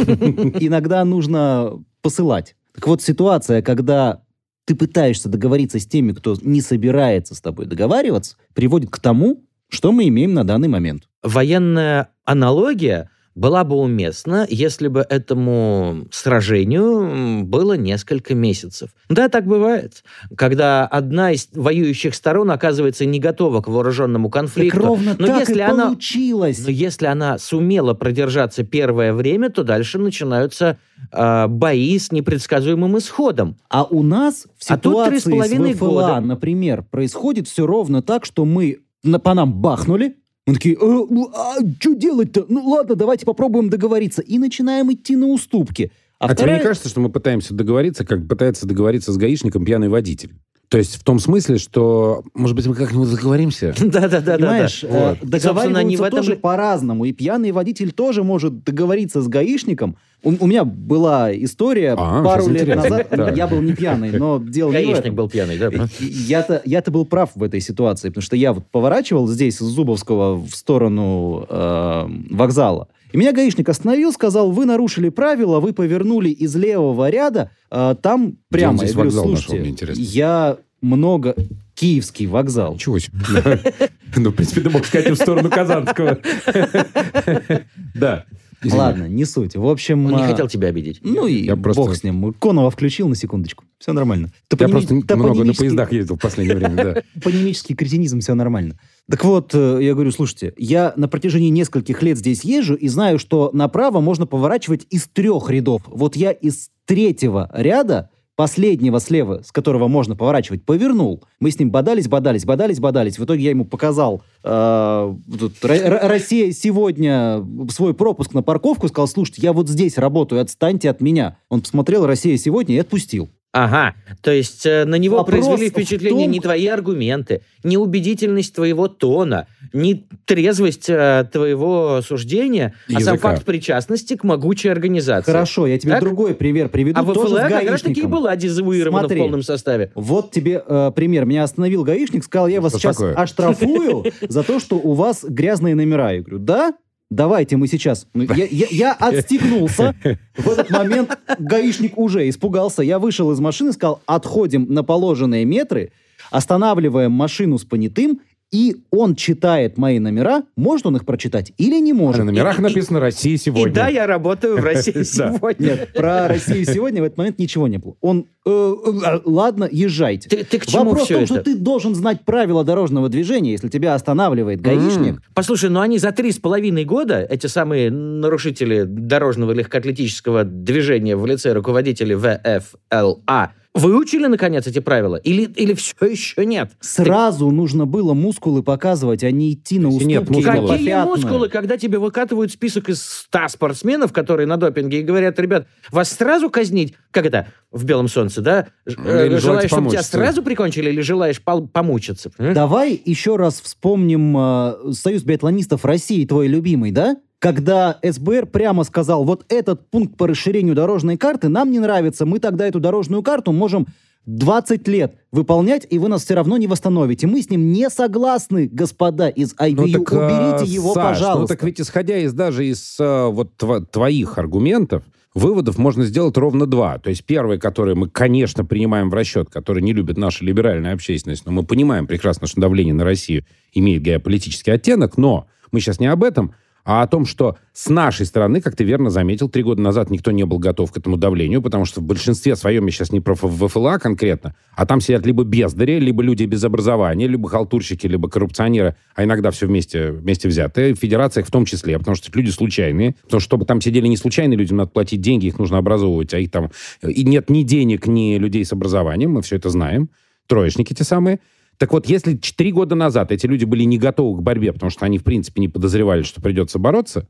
иногда нужно посылать. Так вот, ситуация, когда ты пытаешься договориться с теми, кто не собирается с тобой договариваться, приводит к тому, что мы имеем на данный момент. Военная аналогия была бы уместна, если бы этому сражению было несколько месяцев. Да, так бывает. Когда одна из воюющих сторон оказывается не готова к вооруженному Так конфликту. ровно Но так если и она- получилось. Но если она сумела продержаться первое время, то дальше начинаются э, бои с непредсказуемым исходом. А у нас в А с ситуации с, половиной ВФЛА, года. например, происходит все ровно так, что мы по нам бахнули, мы такие, а, что делать-то? Ну ладно, давайте попробуем договориться. И начинаем идти на уступки. А, А тебе вторая- не кажется, что мы пытаемся договориться, как пытается договориться с гаишником пьяный водитель? То есть в том смысле, что, может быть, мы как-нибудь договоримся? Да-да-да. Понимаешь, да. э, Вот. Собственно, они договариваются в этом... тоже по-разному. И пьяный водитель тоже может договориться с гаишником. У, у меня была история А, пару лет интересно. назад. Да. Я был не пьяный, но дело не в Гаишник этом. был пьяный, да? Я-то, я-то был прав в этой ситуации, потому что я вот поворачивал здесь с Зубовского в сторону э, вокзала. И меня гаишник остановил, сказал, вы нарушили правила, вы повернули из левого ряда, э, там прямо. я говорю, вокзал нашел, слушайте, мне интересно?» я много... Киевский вокзал. Ничего себе. Ну, в принципе, ты мог сказать и в сторону Казанского. Да. Ладно, не суть. В общем... Он не а, хотел тебя обидеть. Ну и бог с ним. Конова включил на секундочку. Все нормально. Я просто много на поездах ездил в последнее время, да. Топонимический кретинизм, все нормально. Так вот, э, я говорю, слушайте, я на протяжении нескольких лет здесь езжу и знаю, что направо можно поворачивать из трех рядов. Вот я из третьего ряда, последнего слева, с которого можно поворачивать, повернул. Мы с ним бодались, бодались, бодались, бодались. В итоге я ему показал э, тут, Ро- Ро- Россия сегодня свой пропуск на парковку, сказал, слушайте, я вот здесь работаю, отстаньте от меня. Он посмотрел Россия сегодня и отпустил. Ага, то есть э, на него Вопрос произвели впечатление том- не твои аргументы, не убедительность твоего тона, не трезвость э, твоего суждения, а сам Языка. факт причастности к могучей организации. Хорошо, я тебе Так? другой пример приведу. А в ФЛА как раз таки и была дезавуирована Смотри. в полном составе. Вот тебе э, пример. Меня остановил гаишник, сказал, я вас Что сейчас такое? оштрафую за то, что у вас грязные номера. Я говорю, да? Давайте мы сейчас... Ну, Я, я- я отстегнулся. В этот момент гаишник уже испугался. Я вышел из машины, сказал, отходим на положенные метры, останавливаем машину с понятым, и он читает мои номера. Может он их прочитать или не А может? на номерах написано «Россия сегодня». И да, я работаю в России сегодня. Нет, про Россию сегодня в этот момент ничего не было. Он, э, э, ладно, езжайте. Ты, к чему Вопрос в том, что ты должен знать правила дорожного движения, если тебя останавливает гаишник. Послушай, ну они за три с половиной года, эти самые нарушители дорожного легкоатлетического движения в лице руководителей ВФЛА, выучили, наконец, эти правила? Или, или все еще нет? Сразу нужно было мускулы показывать, а не идти на есть нет уступки. мускулов. или Какие попятную. мускулы, когда тебе выкатывают список из 100 спортсменов, которые на допинге, и говорят, ребят, вас сразу казнить, как это, в «Белом солнце», да? Ж- Или э, Желаешь, чтобы тебя сразу прикончили, или желаешь пол- помучиться? М? Давай еще раз вспомним э, Союз биатлонистов России, твой любимый, да? Когда СБР прямо сказал, вот этот пункт по расширению дорожной карты нам не нравится, мы тогда эту дорожную карту можем 20 лет выполнять, и вы нас все равно не восстановите. Мы с ним не согласны, господа из IBU. Ну, так, Уберите э, его, Саш, пожалуйста. Ну так ведь исходя из даже из э, вот тво- твоих аргументов, выводов можно сделать ровно два. То есть первый, который мы, конечно, принимаем в расчет, который не любит наша либеральная общественность, но мы понимаем прекрасно, что давление на Россию имеет геополитический оттенок, но мы сейчас не об этом, а о том, что с нашей стороны, как ты верно заметил, три года назад никто не был готов к этому давлению, потому что в большинстве своем, я сейчас не про ВФЛА конкретно, а там сидят либо бездари, либо люди без образования, либо халтурщики, либо коррупционеры, а иногда все вместе, вместе взятые, в федерациях в том числе, потому что люди случайные, потому что чтобы там сидели не случайные люди, надо платить деньги, их нужно образовывать, а их там и нет ни денег, ни людей с образованием, мы все это знаем, троечники те самые, так вот, если четыре года назад эти люди были не готовы к борьбе, потому что они, в принципе, не подозревали, что придется бороться,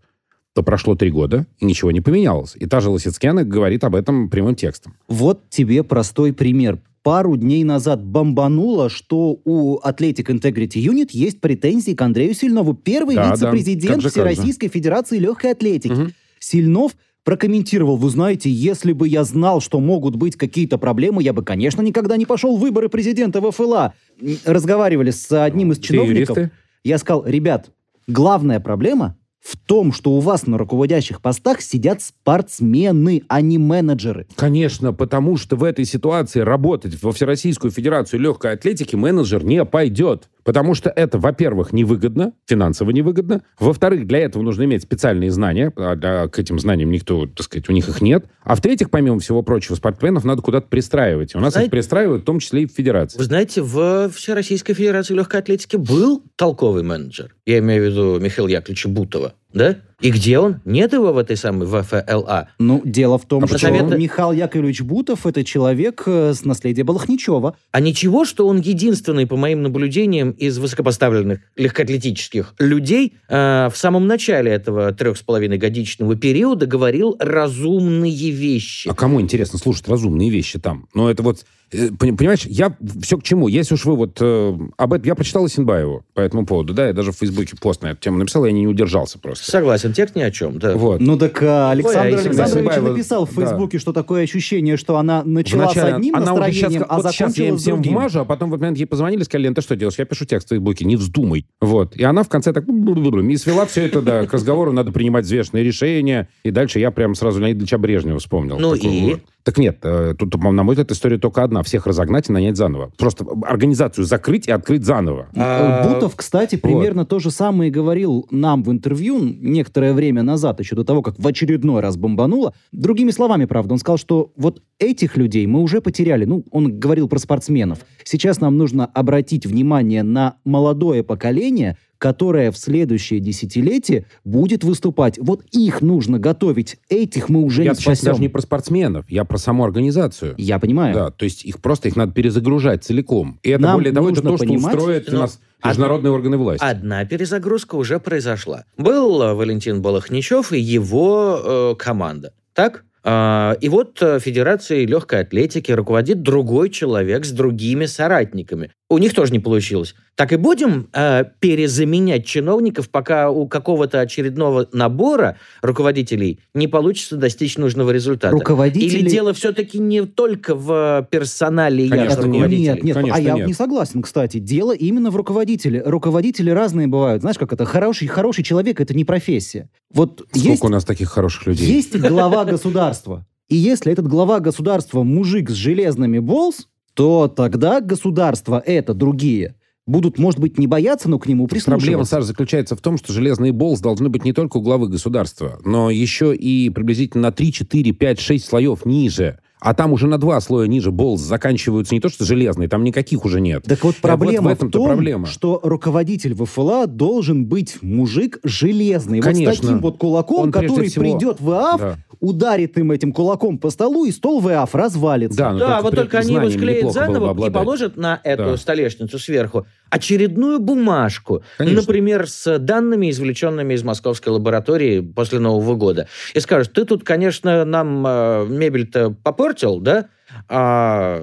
то прошло три года, и ничего не поменялось. И та же Лосицкяна говорит об этом прямым текстом. Вот тебе простой пример. Пару дней назад бомбануло, что у Athletic Integrity Unit есть претензии к Андрею Сильнову. Первый Да, да. вице-президент Как же, как же. Всероссийской Федерации легкой атлетики. Мгм. Сильнов прокомментировал, вы знаете, если бы я знал, что могут быть какие-то проблемы, я бы, конечно, никогда не пошел в выборы президента ВФЛА. М, Разговаривали с одним из чиновников. Я сказал, ребят, главная проблема в том, что у вас на руководящих постах сидят спортсмены, а не менеджеры. Конечно, потому что в этой ситуации работать во Всероссийскую Федерацию легкой атлетики менеджер не пойдет. Потому что это, во-первых, невыгодно, финансово невыгодно. Во-вторых, для этого нужно иметь специальные знания. А для- к этим знаниям никто, так сказать, у них их нет. А в-третьих, помимо всего прочего, спортсменов надо куда-то пристраивать. У нас Знаете- их пристраивают в том числе и в Федерации. Вы знаете, в Всероссийской Федерации легкой атлетики был толковый менеджер. Я имею в виду Михаила Яковлевича Бутова, да? И где он? Нет его в этой самой ВФЛА. Ну, дело в том, А что посоветуй- Михаил Яковлевич Бутов – это человек э, с наследия Балахничева. А ничего, что он единственный, по моим наблюдениям, из высокопоставленных легкоатлетических людей э, в самом начале этого трех с половиной годичного периода говорил разумные вещи. А кому интересно слушать разумные вещи там? Ну, это вот, э, пони- понимаешь, я все к чему. Если уж вы вот э, об этом... Я прочитал Синбаеву по этому поводу, да, я даже в Фейсбуке пост на эту тему написал, я не удержался просто. Согласен, текст ни о чем, да. Вот. Ну так а, Александр Ой, а Александрович Назарбаева- написал в да. Фейсбуке, что такое ощущение, что она начала Вначале с одним она настроением, щас- а вот сейчас я им закончила всем вмажу, а потом в этот момент ей позвонили, сказали, Лен, ты что делаешь? Я пишу текст в Фейсбуке, не вздумай. Вот. И она в конце так и свела все это, да, к разговору, надо принимать взвешенные решения. И дальше я прям сразу Леонида Ильича Брежнева вспомнил. Ну и? Вот. Так нет, э, тут, на мой взгляд, история только одна. Всех разогнать и нанять заново. Просто организацию закрыть и открыть заново. А, Бутов, кстати, примерно то же самое говорил нам в интервью некоторое время назад, еще до того, как в очередной раз бомбануло. Другими словами, правда, он сказал, что вот этих людей мы уже потеряли. Ну, он говорил про спортсменов. Сейчас нам нужно обратить внимание на молодое поколение, которое в следующее десятилетие будет выступать. Вот их нужно готовить. Этих мы уже я не сейчас спасем. даже не про спортсменов, я про саму организацию. Я понимаю. Да, то есть их просто их надо перезагружать целиком. И это, Нам более того, это нужно то, что понимать, устроит ну, нас од- международные органы власти. Одна перезагрузка уже произошла. Был э, Валентин Балахничев и его э, команда. Так? А, И вот э, Федерацией легкой атлетики руководит другой человек с другими соратниками. У них тоже не получилось. Так и будем э, перезаменять чиновников, пока у какого-то очередного набора руководителей не получится достичь нужного результата. Руководители... Или дело все-таки не только в персонале Конечно, ясно, нет. руководителей? Нет, нет, Конечно, а я нет. не согласен, кстати. Дело именно в руководителе. Руководители разные бывают. Знаешь, как это? Хороший, хороший человек — это не профессия. Вот Сколько есть, у нас таких хороших людей? есть глава государства. И если этот глава государства мужик с железными болс, то тогда государство это другие будут, может быть, не бояться, но к нему Проблема, прислушиваться. Саша, заключается в том, что железные болс должны быть не только у главы государства, но еще и приблизительно на 3, 4, 5, 6 слоев ниже. А там уже на два слоя ниже болс заканчиваются не то что железные, там никаких уже нет. Так вот И проблема вот в в, том, проблема. что руководитель ВФЛА должен быть мужик железный. Вот с Конечно. таким вот кулаком, Он который всего- придет в ААФ, Да. ударит им этим кулаком по столу, и стол ВААФ развалится. Да, ну Да, вот при только они его склеят заново и положат на эту Да. столешницу сверху очередную бумажку, Конечно. например, с данными, извлеченными из московской лаборатории после Нового года. И скажут, ты тут, конечно, нам э, мебель-то попортил, да? А,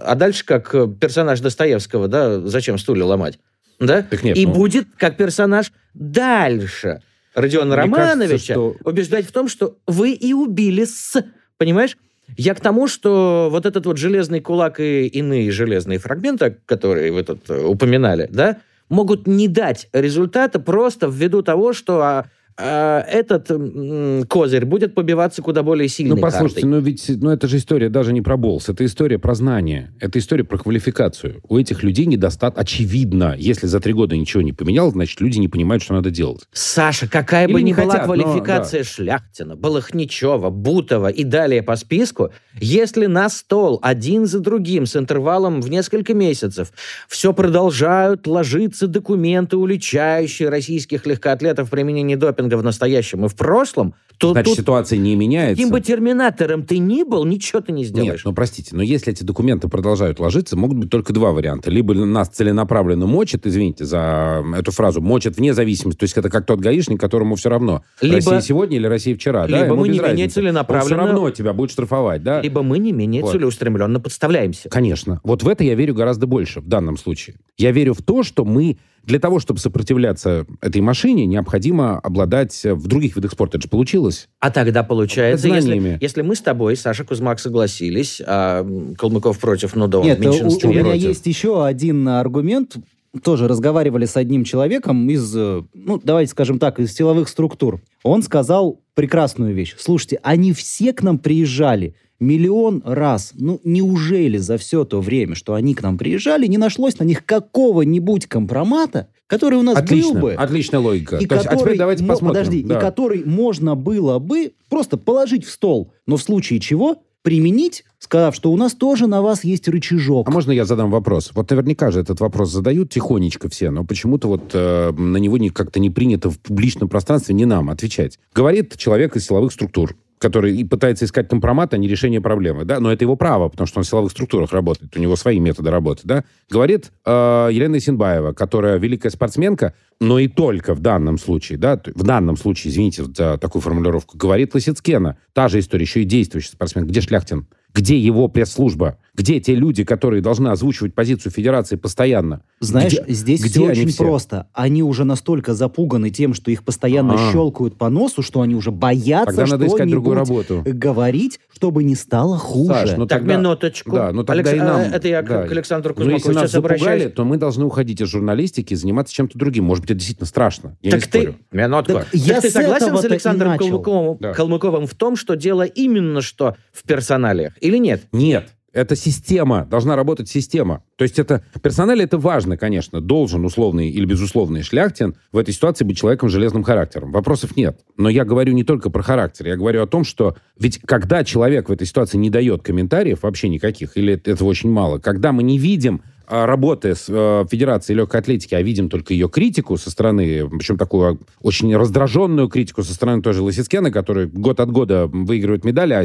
а дальше как персонаж Достоевского, да? Зачем стулья ломать? Да? Так нет, И ну- будет как персонаж дальше Родиона Мне кажется, Романовича что- убеждать в том, что вы и убили с... Понимаешь? Я к тому, что вот этот вот железный кулак и иные железные фрагменты, которые вы тут э, упоминали, да, могут не дать результата просто ввиду того, что а, этот м, козырь будет побиваться куда более сильной Ну, послушайте, картой. ну ведь ну, это же история даже не про болс, это история про знание, это история про квалификацию. У этих людей недостаток, очевидно, если за три года ничего не поменялось, значит, люди не понимают, что надо делать. Саша, какая Или бы ни была хотят, но, квалификация Шляхтина, Балахничева, Бутова и далее по списку, если на стол один за другим с интервалом в несколько месяцев все продолжают ложиться документы, уличающие российских легкоатлетов в применении допинга в настоящем и в прошлом, то Значит, тут ситуация не меняется. каким бы терминатором ты ни был, ничего ты не Нет, сделаешь. ну простите, но если эти документы продолжают ложиться, могут быть только два варианта. Либо нас целенаправленно мочат, извините за эту фразу, мочат вне зависимости, то есть это как тот гаишник, которому все равно, Либо- Россия сегодня или Россия вчера. да, либо ему мы не менее разницы. целенаправленно- Он все равно тебя будет штрафовать, да? Либо мы не менее Вот. целеустремленно подставляемся. Конечно. Вот в это я верю гораздо больше в данном случае. Я верю в то, что мы для того, чтобы сопротивляться этой машине, необходимо обладать э, в других видах спорта. Это же получилось. А тогда получается, если, Знаниями. если мы с тобой, Саша Кузмак, согласились, а Калмыков против, ну да, он Нет, в у, у меня против. есть еще один аргумент. Тоже разговаривали с одним человеком из, э, ну, давайте скажем так, из силовых структур. Он сказал прекрасную вещь. Слушайте, они все к нам приезжали миллион раз. Ну, неужели за все то время, что они к нам приезжали, не нашлось на них какого-нибудь компромата, который у нас был Отлично. бы? Отличная логика. и То есть, а который, теперь давайте мо- посмотрим. подожди, Да. и который можно было бы просто положить в стол, но в случае чего применить, сказав, что у нас тоже на вас есть рычажок. А можно я задам вопрос? Вот наверняка же этот вопрос задают тихонечко все, но почему-то вот э, на него не, как-то не принято в публичном пространстве не нам отвечать. Говорит человек из силовых структур, который и пытается искать компромат, а не решение проблемы, да, но это его право, потому что он в силовых структурах работает, у него свои методы работы, да. Говорит э, Елена Исенбаева, которая великая спортсменка, но и только в данном случае, да, в данном случае, извините за такую формулировку, говорит Лосицкена, та же история, еще и действующий спортсмен. Где Шляхтин? Где его пресс-служба? Где те люди, которые должны озвучивать позицию Федерации постоянно? Знаешь, где, здесь где все они очень все? просто. Они уже настолько запуганы тем, что их постоянно А. щелкают по носу, что они уже боятся Тогда надо искать другую работу. говорить, чтобы не стало хуже. Саш, ну Так, тогда- минуточку. Да, ну тогда Алекс- и нам... а, Это я к- да. к Александру Ну, Кузьмакову если нас сейчас запугали, обращаюсь. то мы должны уходить из журналистики и заниматься чем-то другим. Может быть, это действительно страшно. Я так не ты, спорю. минутку. Так Так я ты с согласен с Александром. Калмыковым, Да. Калмыковым в том, что дело именно что в персоналиях, или нет? Нет. Это система, должна работать система. То есть это персональ это важно, конечно. Должен условный или безусловный шляхтин в этой ситуации быть человеком с железным характером. Вопросов нет. Но я говорю не только про характер. Я говорю о том, что ведь когда человек в этой ситуации не дает комментариев вообще никаких, или этого очень мало, когда мы не видим а, работы с э, Федерацией легкой атлетики, а видим только ее критику со стороны, причем такую очень раздраженную критику со стороны той же Лосицкена, который год от года выигрывает медали, а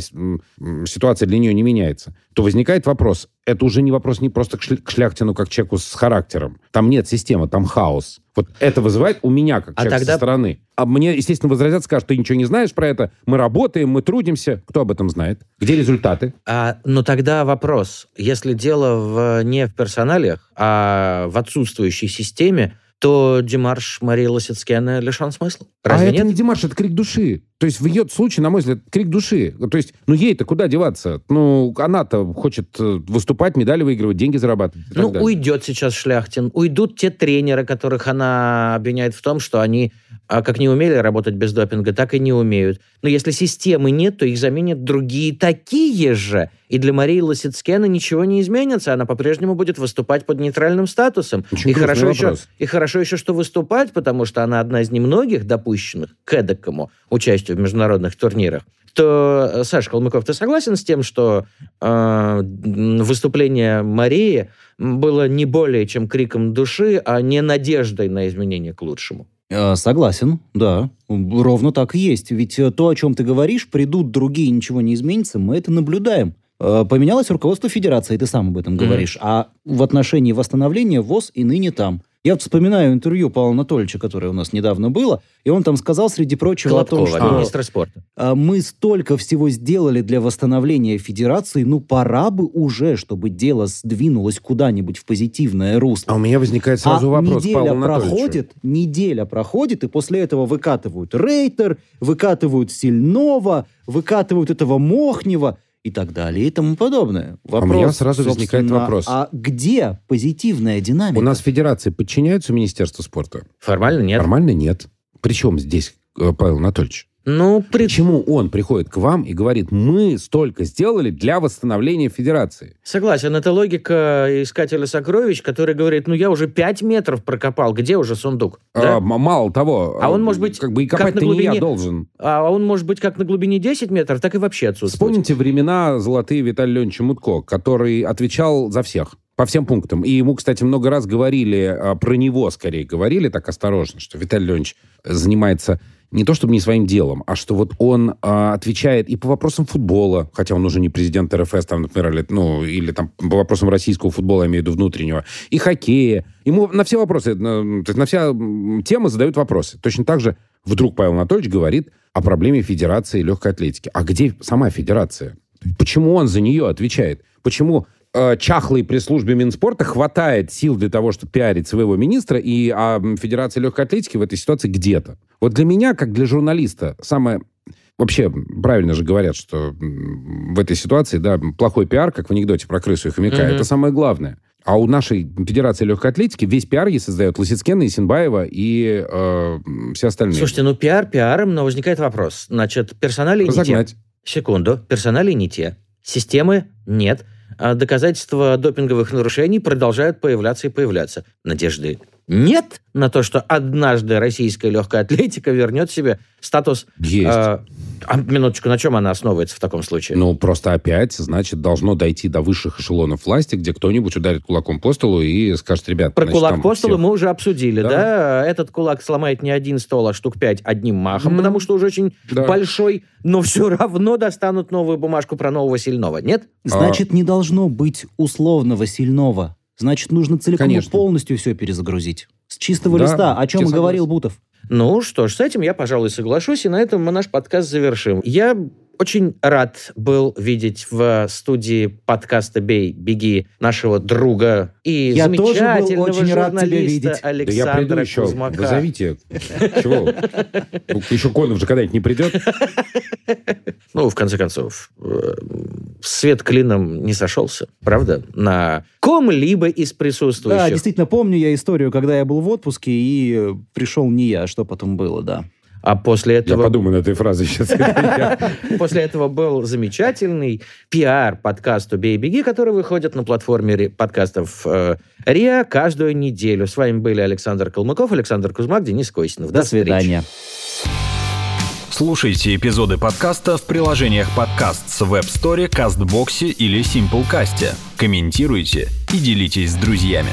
ситуация для нее не меняется, то возникает вопрос, это уже не вопрос не просто к, к Шляхтину как человеку с характером. Там нет системы, там хаос. Вот это вызывает у меня, как А человека тогда- со стороны. А мне, естественно, возразят, скажут, ты ничего не знаешь про это, мы работаем, мы трудимся. Кто об этом знает? Где результаты? А, но тогда вопрос. Если дело в, не в персоналиях, а в отсутствующей системе, то Димарш Марии Лосицкена лишен смысла. Разве а нет? это не Димаш, это крик души. То есть в ее случае, на мой взгляд, крик души. То есть, ну ей-то куда деваться? Ну, она-то хочет э, выступать, медали выигрывать, деньги зарабатывать. Ну, далее. уйдет сейчас Шляхтин, уйдут те тренеры, которых она обвиняет в том, что они а, как не умели работать без допинга, так и не умеют. Но если системы нет, то их заменят другие такие же. И для Марии Лосицкена ничего не изменится. Она по-прежнему будет выступать под нейтральным статусом. Очень и, хорошо еще, и хорошо еще, что выступать, потому что она одна из немногих допущенных к эдакому участию в международных турнирах. То, э, Саша Калмыков, ты согласен с тем, что э, выступление Марии было не более чем криком души, а не надеждой на изменение к лучшему? Э, Согласен, да. Ровно так и есть. Ведь э, то, о чем ты говоришь, придут другие, ничего не изменится, мы это наблюдаем. Поменялось руководство Федерации, ты сам об этом говоришь. А в отношении восстановления ВОЗ и ныне там. Я вот вспоминаю интервью Павла Анатольевича, которое у нас недавно было, и он там сказал, среди прочего, о том, что министра спорта. а, мы столько всего сделали для восстановления Федерации, ну пора бы уже, чтобы дело сдвинулось куда-нибудь в позитивное русло. А у меня возникает сразу а вопрос, неделя Павлу проходит, неделя проходит, и после этого выкатывают Рейтер, выкатывают Сильнова, выкатывают этого Мохнева и так далее и тому подобное. А у меня сразу возникает вопрос. А где позитивная динамика? У нас федерации подчиняются Министерству спорта? Формально нет. Нормально нет. Причем здесь э, Павел Анатольевич? Ну, при... Почему он приходит к вам и говорит, мы столько сделали для восстановления федерации? Согласен, это логика искателя сокровищ, который говорит, ну я уже 5 метров прокопал, где уже сундук? А, Да? м- мало того, А он, может быть, как бы и как копать-то на не я глубине- должен. А он может быть как на глубине 10 метров, так и вообще отсутствовать. Вспомните времена золотые Виталия Леонидовича Мутко, который отвечал за всех. По всем пунктам. И ему, кстати, много раз говорили, а, про него скорее говорили так осторожно, что Виталий Леонидович занимается не то чтобы не своим делом, а что вот он а, отвечает и по вопросам футбола, хотя он уже не президент РФС, там, например, или, ну, или там по вопросам российского футбола, я имею в виду внутреннего, и хоккея. Ему на все вопросы, на, то есть на все м, темы задают вопросы. Точно так же вдруг Павел Анатольевич говорит о проблеме Федерации легкой атлетики. А где сама Федерация? Почему он за нее отвечает? Почему э, чахлой пресс-службе Минспорта хватает сил для того, чтобы пиарить своего министра, и а Федерация легкой атлетики в этой ситуации где-то? Вот для меня, как для журналиста, самое... Вообще, правильно же говорят, что в этой ситуации, да, плохой пиар, как в анекдоте про крысу и хомяка, Мгм. это самое главное. А у нашей Федерации легкой атлетики весь пиар ей создает Лосицкена, Исенбаева и э, все остальные. Слушайте, ну пиар пиаром, но возникает вопрос. Значит, персонали не те. Разогнать. Секунду. Персонали не те. Системы нет. А доказательства допинговых нарушений продолжают появляться и появляться. Надежды нет на то, что однажды российская легкая атлетика вернет себе статус... Есть. Э, а, минуточку, на чем она основывается в таком случае? Ну, просто опять, значит, должно дойти до высших эшелонов власти, где кто-нибудь ударит кулаком по столу и скажет, ребят... Про значит, кулак по столу всех- мы уже обсудили, да. Да. Этот кулак сломает не один стол, а штук пять одним махом, Мгм. потому что уже очень Да. большой, но все равно достанут новую бумажку про нового сильного, нет? Значит, не должно быть условного сильного. Значит, нужно целиком и Конечно. полностью все перезагрузить. С чистого Да, листа, о чем и говорил. Бутов. Ну что ж, с этим я, пожалуй, соглашусь, и на этом мы наш подкаст завершим. Я очень рад был видеть в студии подкаста «Бей, беги» нашего друга и Я тоже был замечательного очень рад тебя видеть. Да я Александра приду еще. Кузьмака. Вызовите. Чего? Ну, Еще Конов же когда-нибудь не придет. Ну, в конце концов, э, свет клином не сошелся, правда? На ком-либо из Да, присутствующих. действительно, помню я историю, когда я был в отпуске, и пришел не я, что потом было, да. А после Я этого, подумаю над этой фразой сейчас. после этого был замечательный пиар подкасту «Бей, беги», который выходит на платформе подкастов э, РИА каждую неделю. С вами были Александр Калмыков, Александр Кузьмак, Денис Косинов. До, встречи. свидания. Слушайте эпизоды подкаста в приложениях подкаст с Web Store, CastBox или Simplecast. Комментируйте и делитесь с друзьями.